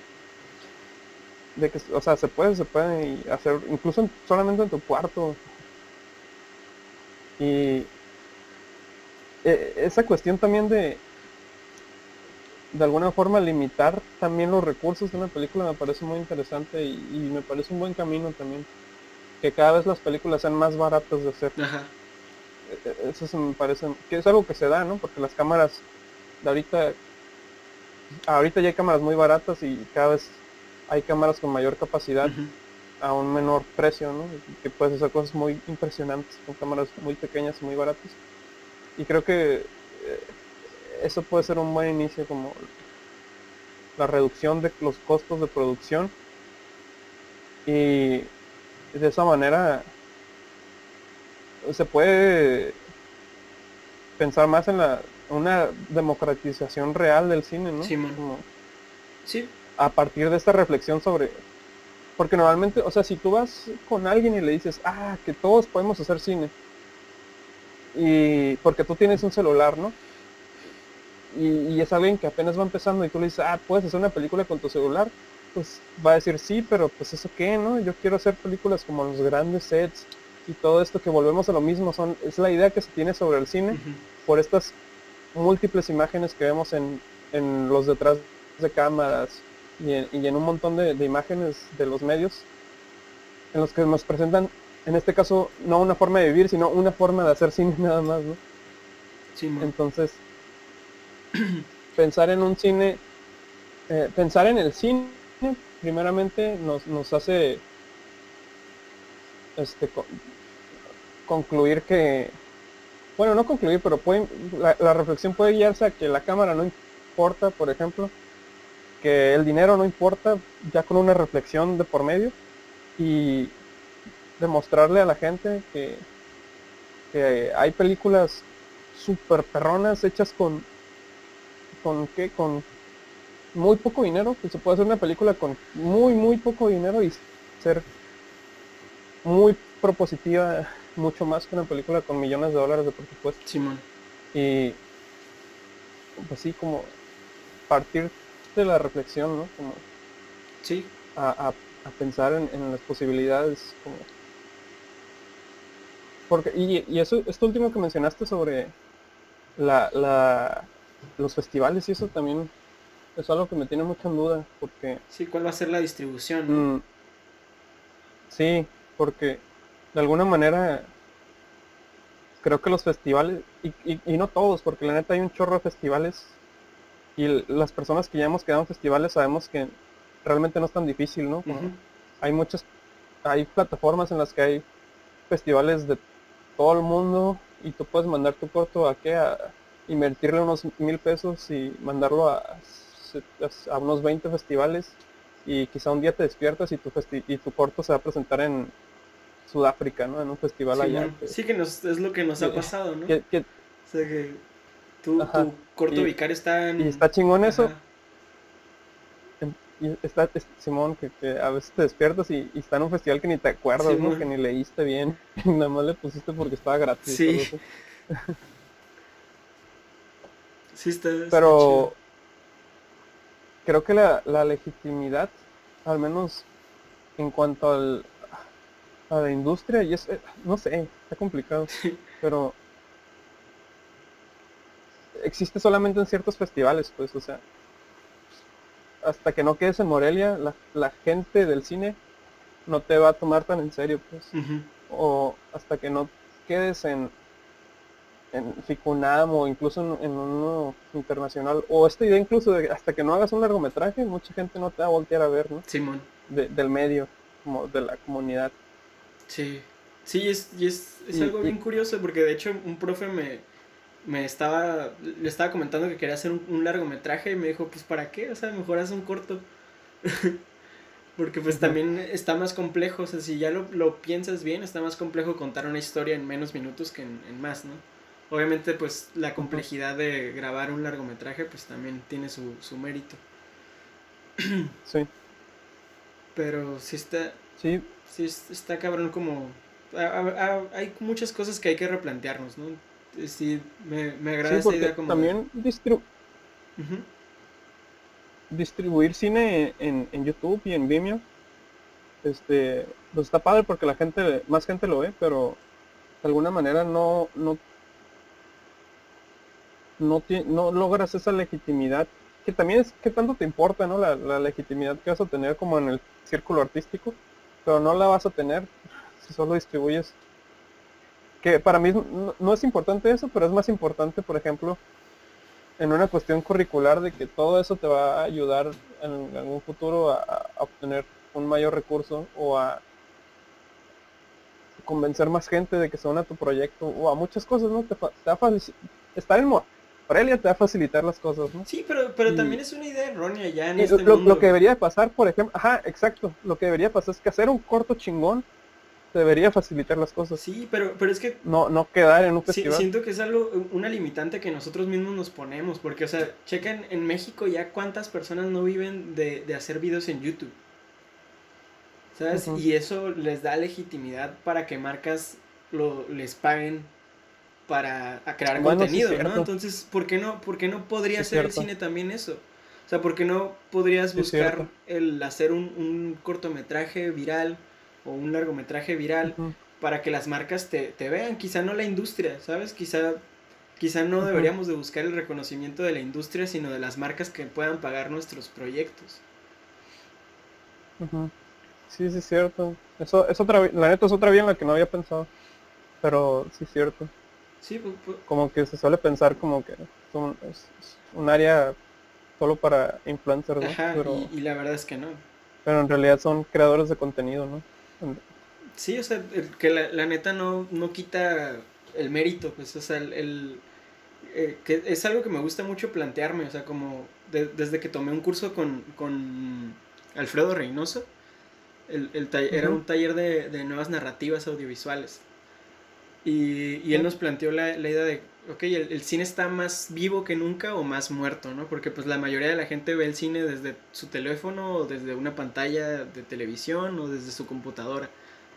B: De que, o sea, se puede, se puede hacer incluso solamente en tu cuarto. Y eh, esa cuestión también de de alguna forma limitar también los recursos de una película me parece muy interesante y, me parece un buen camino también que cada vez las películas sean más baratas de hacer. E, e, eso me parece que es algo que se da no porque las cámaras de ahorita ahorita ya hay cámaras muy baratas y cada vez hay cámaras con mayor capacidad a un menor precio no que puedes hacer cosas muy impresionantes con cámaras muy pequeñas y muy baratas y creo que eh, eso puede ser un buen inicio como la reducción de los costos de producción y de esa manera se puede pensar más en la una democratización real del cine, ¿no?
A: Sí, sí.
B: A partir de esta reflexión sobre porque normalmente, o sea, si tú vas con alguien y le dices, ah, que todos podemos hacer cine, y porque tú tienes un celular, ¿no? Y, es alguien que apenas va empezando y tú le dices, ah, puedes hacer una película con tu celular, pues va a decir, sí, pero pues eso qué, ¿no? Yo quiero hacer películas como los grandes sets y todo esto que volvemos a lo mismo, son es la idea que se tiene sobre el cine por estas múltiples imágenes que vemos en, en los detrás de cámaras y en, y en un montón de, de imágenes de los medios en los que nos presentan en este caso no una forma de vivir, sino una forma de hacer cine [laughs] nada más, ¿no?
A: Sí,
B: Entonces, [clears throat] pensar en un cine, eh, pensar en el cine, primeramente nos, nos hace este, concluir que, bueno, no concluir, pero puede, la, la reflexión puede guiarse a que la cámara no importa, por ejemplo, que el dinero no importa, ya con una reflexión de por medio, y demostrarle a la gente que, hay películas super perronas hechas con con qué con muy poco dinero que se puede hacer una película con muy muy poco dinero y ser muy propositiva mucho más que una película con millones de dólares de presupuesto.
A: Simón.
B: Y pues sí como partir de la reflexión no como
A: sí.
B: a, pensar en, en, las posibilidades como porque, y, eso, esto último que mencionaste sobre la, los festivales y eso también es algo que me tiene mucha en duda, porque...
A: Sí, ¿cuál va a ser la distribución?
B: Mm, sí, porque de alguna manera creo que los festivales, y, y, no todos, porque la neta hay un chorro de festivales, y las personas que ya hemos quedado en festivales sabemos que realmente no es tan difícil, ¿no? Hay muchas, hay plataformas en las que hay festivales de todo el mundo y tú puedes mandar tu corto a qué, a invertirle unos mil pesos y mandarlo a, a unos 20 festivales y quizá un día te despiertas y tu, y tu corto se va a presentar en Sudáfrica, ¿no? En un festival allá.
A: sí, que nos, es lo que nos ha pasado, ¿no? o sea, que tu, corto vicario está en...
B: Y está chingón eso. Y está Simón, que, que, a veces te despiertas y, está en un festival que ni te acuerdas, ¿no? Que ni leíste bien. [laughs] Nada más le pusiste porque estaba gratis.
A: Sí. [laughs] sí, está.
B: Pero creo que la, la legitimidad, al menos en cuanto al, a la industria, y es, eh, no sé, está complicado, [laughs] pero existe solamente en ciertos festivales, pues, o sea, hasta que no quedes en Morelia, la, la gente del cine no te va a tomar tan en serio, pues, o hasta que no quedes en, en Ficunam o incluso en, uno internacional, o esta idea incluso de hasta que no hagas un largometraje, mucha gente no te va a voltear a ver, ¿no?
A: Simón.
B: del medio, como de la comunidad.
A: Sí, sí, es, y es, es algo bien curioso porque de hecho un profe me, me estaba, le estaba comentando que quería hacer un, largometraje y me dijo, pues ¿para qué? O sea, mejor haz un corto. [laughs] porque pues también está más complejo, o sea, si ya lo, lo, piensas bien, está más complejo contar una historia en menos minutos que en, en más, ¿no? Obviamente, pues la complejidad de grabar un largometraje, pues también tiene su, su mérito. [clears throat]
B: Sí.
A: Pero sí está.
B: Sí.
A: Sí, está cabrón como. hay muchas cosas que hay que replantearnos, ¿no? Sí, me, me agrada esa idea como.
B: También distribuir cine en, en YouTube y en Vimeo. Este, pues está padre porque la gente, más gente lo ve, pero de alguna manera no, no no, no logras esa legitimidad, que también es que tanto te importa, ¿no? La, la, legitimidad que vas a tener como en el círculo artístico, pero no la vas a tener si solo distribuyes. Que para mí no, es importante eso, pero es más importante, por ejemplo, en una cuestión curricular de que todo eso te va a ayudar en algún futuro a, obtener un mayor recurso o a convencer más gente de que se una a tu proyecto o a muchas cosas, ¿no? Te, te va a estar en, Aurelia te va a facilitar las cosas, ¿no?
A: Sí, pero, pero también es una idea errónea ya en
B: este lo, lo, que debería pasar, por ejemplo, ajá, exacto, lo que debería pasar es que hacer un corto chingón debería facilitar las cosas.
A: Sí, pero, pero es que...
B: No, no quedar en un festival.
A: Sí, siento que es algo, una limitante que nosotros mismos nos ponemos, porque, o sea, chequen en México ya cuántas personas no viven de, de hacer videos en YouTube. ¿Sabes? Y eso les da legitimidad para que marcas lo, les paguen para crear contenido, ¿no? Entonces, ¿por qué no, por qué no podría ser el cine también eso? O sea, ¿por qué no podrías buscar el hacer un, cortometraje viral o un largometraje viral para que las marcas te, vean? Quizá no la industria, ¿sabes? Quizá, quizá no deberíamos de buscar el reconocimiento de la industria, sino de las marcas que puedan pagar nuestros proyectos.
B: Sí, sí, es cierto. Eso es otra, la neta es otra vía en la que no había pensado. Pero sí es cierto.
A: Sí, pues, pues,
B: como que se suele pensar como que es un, área solo para influencers,
A: pero, y, la verdad es que no.
B: Pero en realidad son creadores de contenido, ¿no?
A: Sí, o sea, que la, neta no, no quita el mérito, pues, o sea, el, eh, que es algo que me gusta mucho plantearme, o sea, como desde que tomé un curso con, con Alfredo Reynoso, el, el era un taller de, de nuevas narrativas audiovisuales. Y, y él nos planteó la, la idea de, ok, el, cine está más vivo que nunca o más muerto, ¿no? Porque pues la mayoría de la gente ve el cine desde su teléfono o desde una pantalla de televisión o desde su computadora.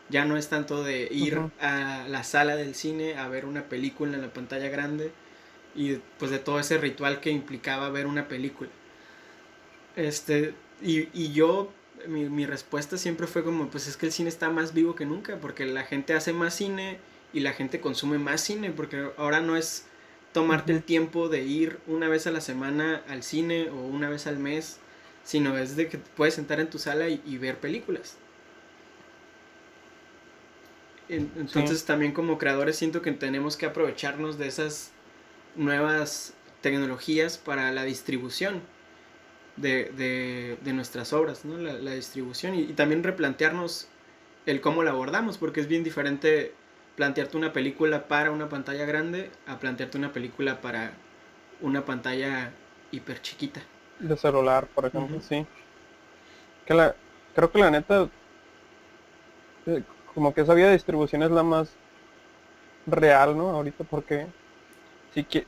A: Ya no es tanto de ir a la sala del cine a ver una película en la pantalla grande y pues de todo ese ritual que implicaba ver una película. Este, y, y yo, mi, mi respuesta siempre fue como, pues es que el cine está más vivo que nunca porque la gente hace más cine y la gente consume más cine, porque ahora no es tomarte el tiempo de ir una vez a la semana al cine o una vez al mes, sino es de que puedes sentar en tu sala y, ver películas. Entonces también como creadores siento que tenemos que aprovecharnos de esas nuevas tecnologías para la distribución de, nuestras obras, ¿no? la, distribución y, y, también replantearnos el cómo la abordamos, porque es bien diferente plantearte una película para una pantalla grande a plantearte una película para una pantalla hiper chiquita.
B: De celular, por ejemplo, sí. Que la, creo que la neta, eh, como que esa vía de distribución es la más real, ¿no? Ahorita porque si, que,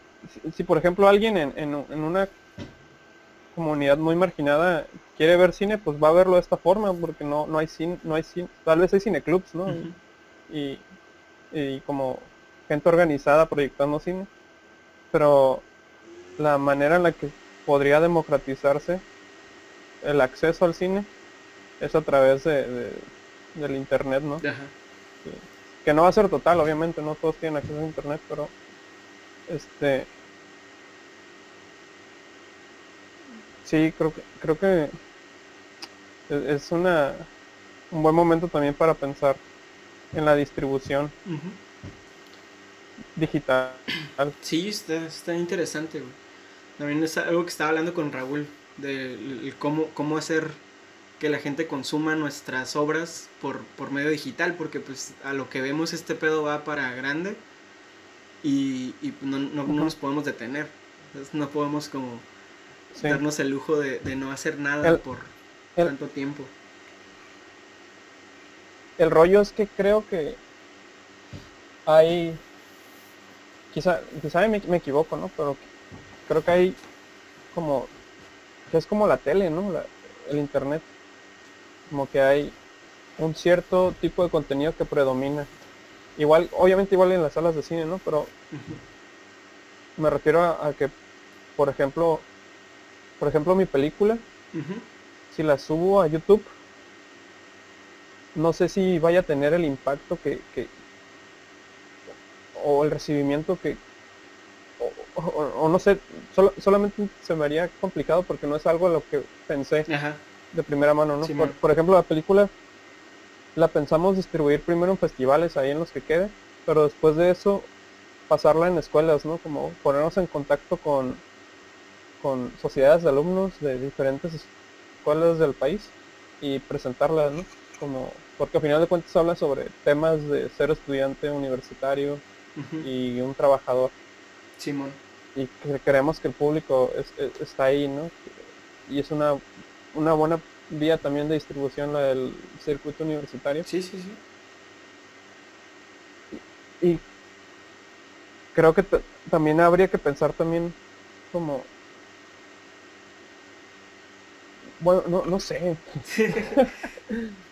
B: si, por ejemplo alguien en, en, en, una comunidad muy marginada quiere ver cine, pues va a verlo de esta forma, porque no, no hay cine, no hay cine, tal vez hay cineclubs, ¿no? y, y como gente organizada proyectando cine, pero la manera en la que podría democratizarse el acceso al cine es a través de, del internet, ¿no? Que no va a ser total, obviamente, no todos tienen acceso a internet, pero este sí creo que creo que es una un buen momento también para pensar en la distribución digital.
A: Sí, está, está interesante, También es algo que estaba hablando con Raúl, de cómo, cómo hacer que la gente consuma nuestras obras por, por medio digital, porque pues a lo que vemos este pedo va para grande y, y no, no, nos podemos detener. no podemos como darnos el lujo de, no hacer nada por tanto tiempo
B: el rollo es que creo que hay, quizá, quizá me, equivoco, ¿no? Pero creo que hay como, que es como la tele, ¿no? el internet. Como que hay un cierto tipo de contenido que predomina. Igual, obviamente igual en las salas de cine, ¿no? Pero me refiero a, que, por ejemplo, por ejemplo mi película, si la subo a YouTube, no sé si vaya a tener el impacto que, o el recibimiento que o, no sé solamente se me haría complicado porque no es algo a lo que pensé de primera mano no por, ejemplo la película la pensamos distribuir primero en festivales ahí en los que quede pero después de eso pasarla en escuelas no como ponernos en contacto con con sociedades de alumnos de diferentes escuelas del país y presentarla no como porque al final de cuentas habla sobre temas de ser estudiante universitario y un trabajador.
A: Simón.
B: Y que creemos que el público está ahí, ¿no? Y es una, una buena vía también de distribución la del circuito universitario.
A: Sí, sí, sí.
B: Y, creo que también habría que pensar también como bueno, no, no sé. [laughs]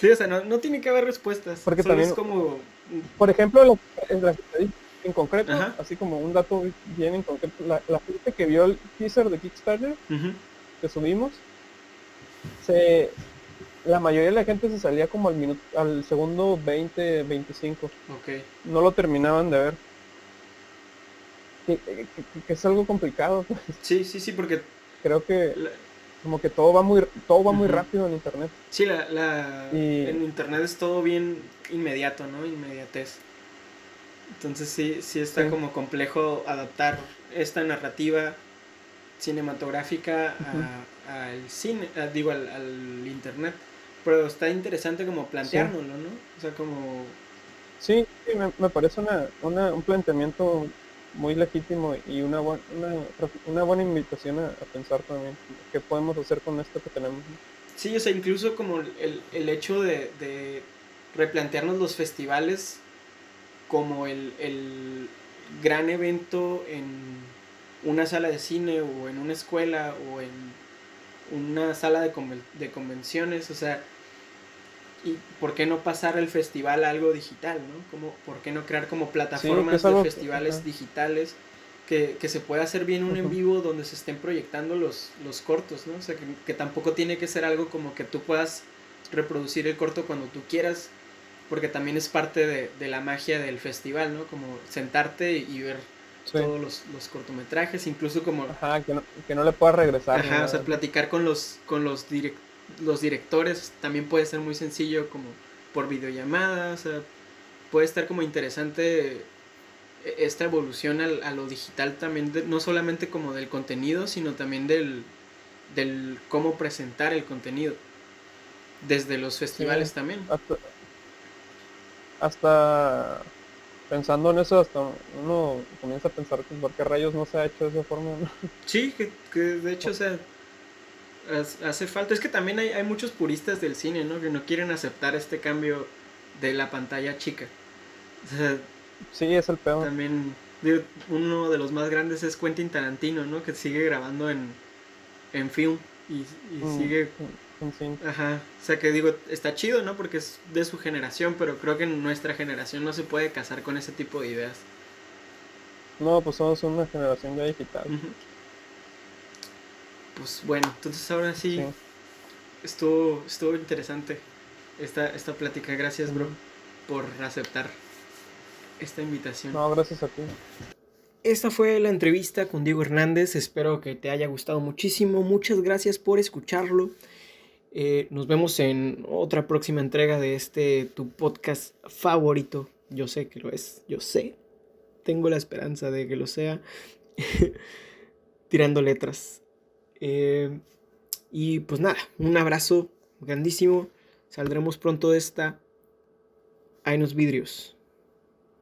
A: Sí, o sea, no, tiene que haber respuestas. Porque también, es como...
B: Por ejemplo, en concreto, así como un dato bien en concreto, la, gente que vio el teaser de Kickstarter que subimos, se, la mayoría de la gente se salía como al minuto, al segundo 20, 25.
A: Okay.
B: No lo terminaban de ver. Que, es algo complicado. Pues.
A: Sí, sí, sí, porque
B: creo que como que todo va muy todo va muy rápido en internet.
A: Sí la, la en internet es todo bien inmediato no inmediatez. Entonces sí sí está como complejo adaptar esta narrativa cinematográfica al cine digo al, internet. Pero está interesante como planteárnoslo no o sea como
B: sí, me, me, parece una, una, un planteamiento muy legítimo y una, buena una, una buena invitación a, pensar también qué podemos hacer con esto que tenemos.
A: Sí, o sea, incluso como el, el hecho de, replantearnos los festivales como el, el, gran evento en una sala de cine o en una escuela o en una sala de, de convenciones, o sea, y por qué no pasar el festival a algo digital, ¿no? Como, ¿Por qué no crear como plataformas de festivales digitales que, que, se pueda hacer bien un en vivo donde se estén proyectando los, los cortos, ¿no? O sea, que, que, tampoco tiene que ser algo como que tú puedas reproducir el corto cuando tú quieras, porque también es parte de, de la magia del festival, ¿no? Como sentarte y ver todos los, los, cortometrajes, incluso como...
B: Ajá, que no, que no le puedas regresar.
A: Ajá, o sea, platicar con los, con los directores los directores también puede ser muy sencillo como por videollamada, o sea, puede estar como interesante esta evolución a lo digital también, no solamente como del contenido, sino también del, del cómo presentar el contenido, desde los festivales también.
B: hasta pensando en eso, hasta uno comienza a pensar que por qué rayos no se ha hecho de esa forma.
A: Sí, que, que de hecho, o sea, hace falta. Es que también hay, hay muchos puristas del cine, ¿no? Que no quieren aceptar este cambio de la pantalla chica. O sea,
B: sí, es el peor.
A: También uno de los más grandes es Quentin Tarantino, ¿no? Que sigue grabando en, en film y, mm, sigue... Ajá, o sea que digo, está chido, ¿no? Porque es de su generación, pero creo que en nuestra generación no se puede casar con ese tipo de ideas.
B: No, pues somos una generación ya digital.
A: Pues bueno, entonces ahora sí, Estuvo, estuvo interesante esta, esta plática. Gracias, bro, por aceptar esta invitación.
B: No, gracias a ti.
A: Esta fue la entrevista con Diego Hernández. Espero que te haya gustado muchísimo. Muchas gracias por escucharlo. Eh, nos vemos en otra próxima entrega de este tu podcast favorito. Yo sé que lo es, yo sé. Tengo la esperanza de que lo sea. [laughs] Tirando letras. Eh, y pues nada, un abrazo grandísimo. Saldremos pronto de esta. Hay unos vidrios.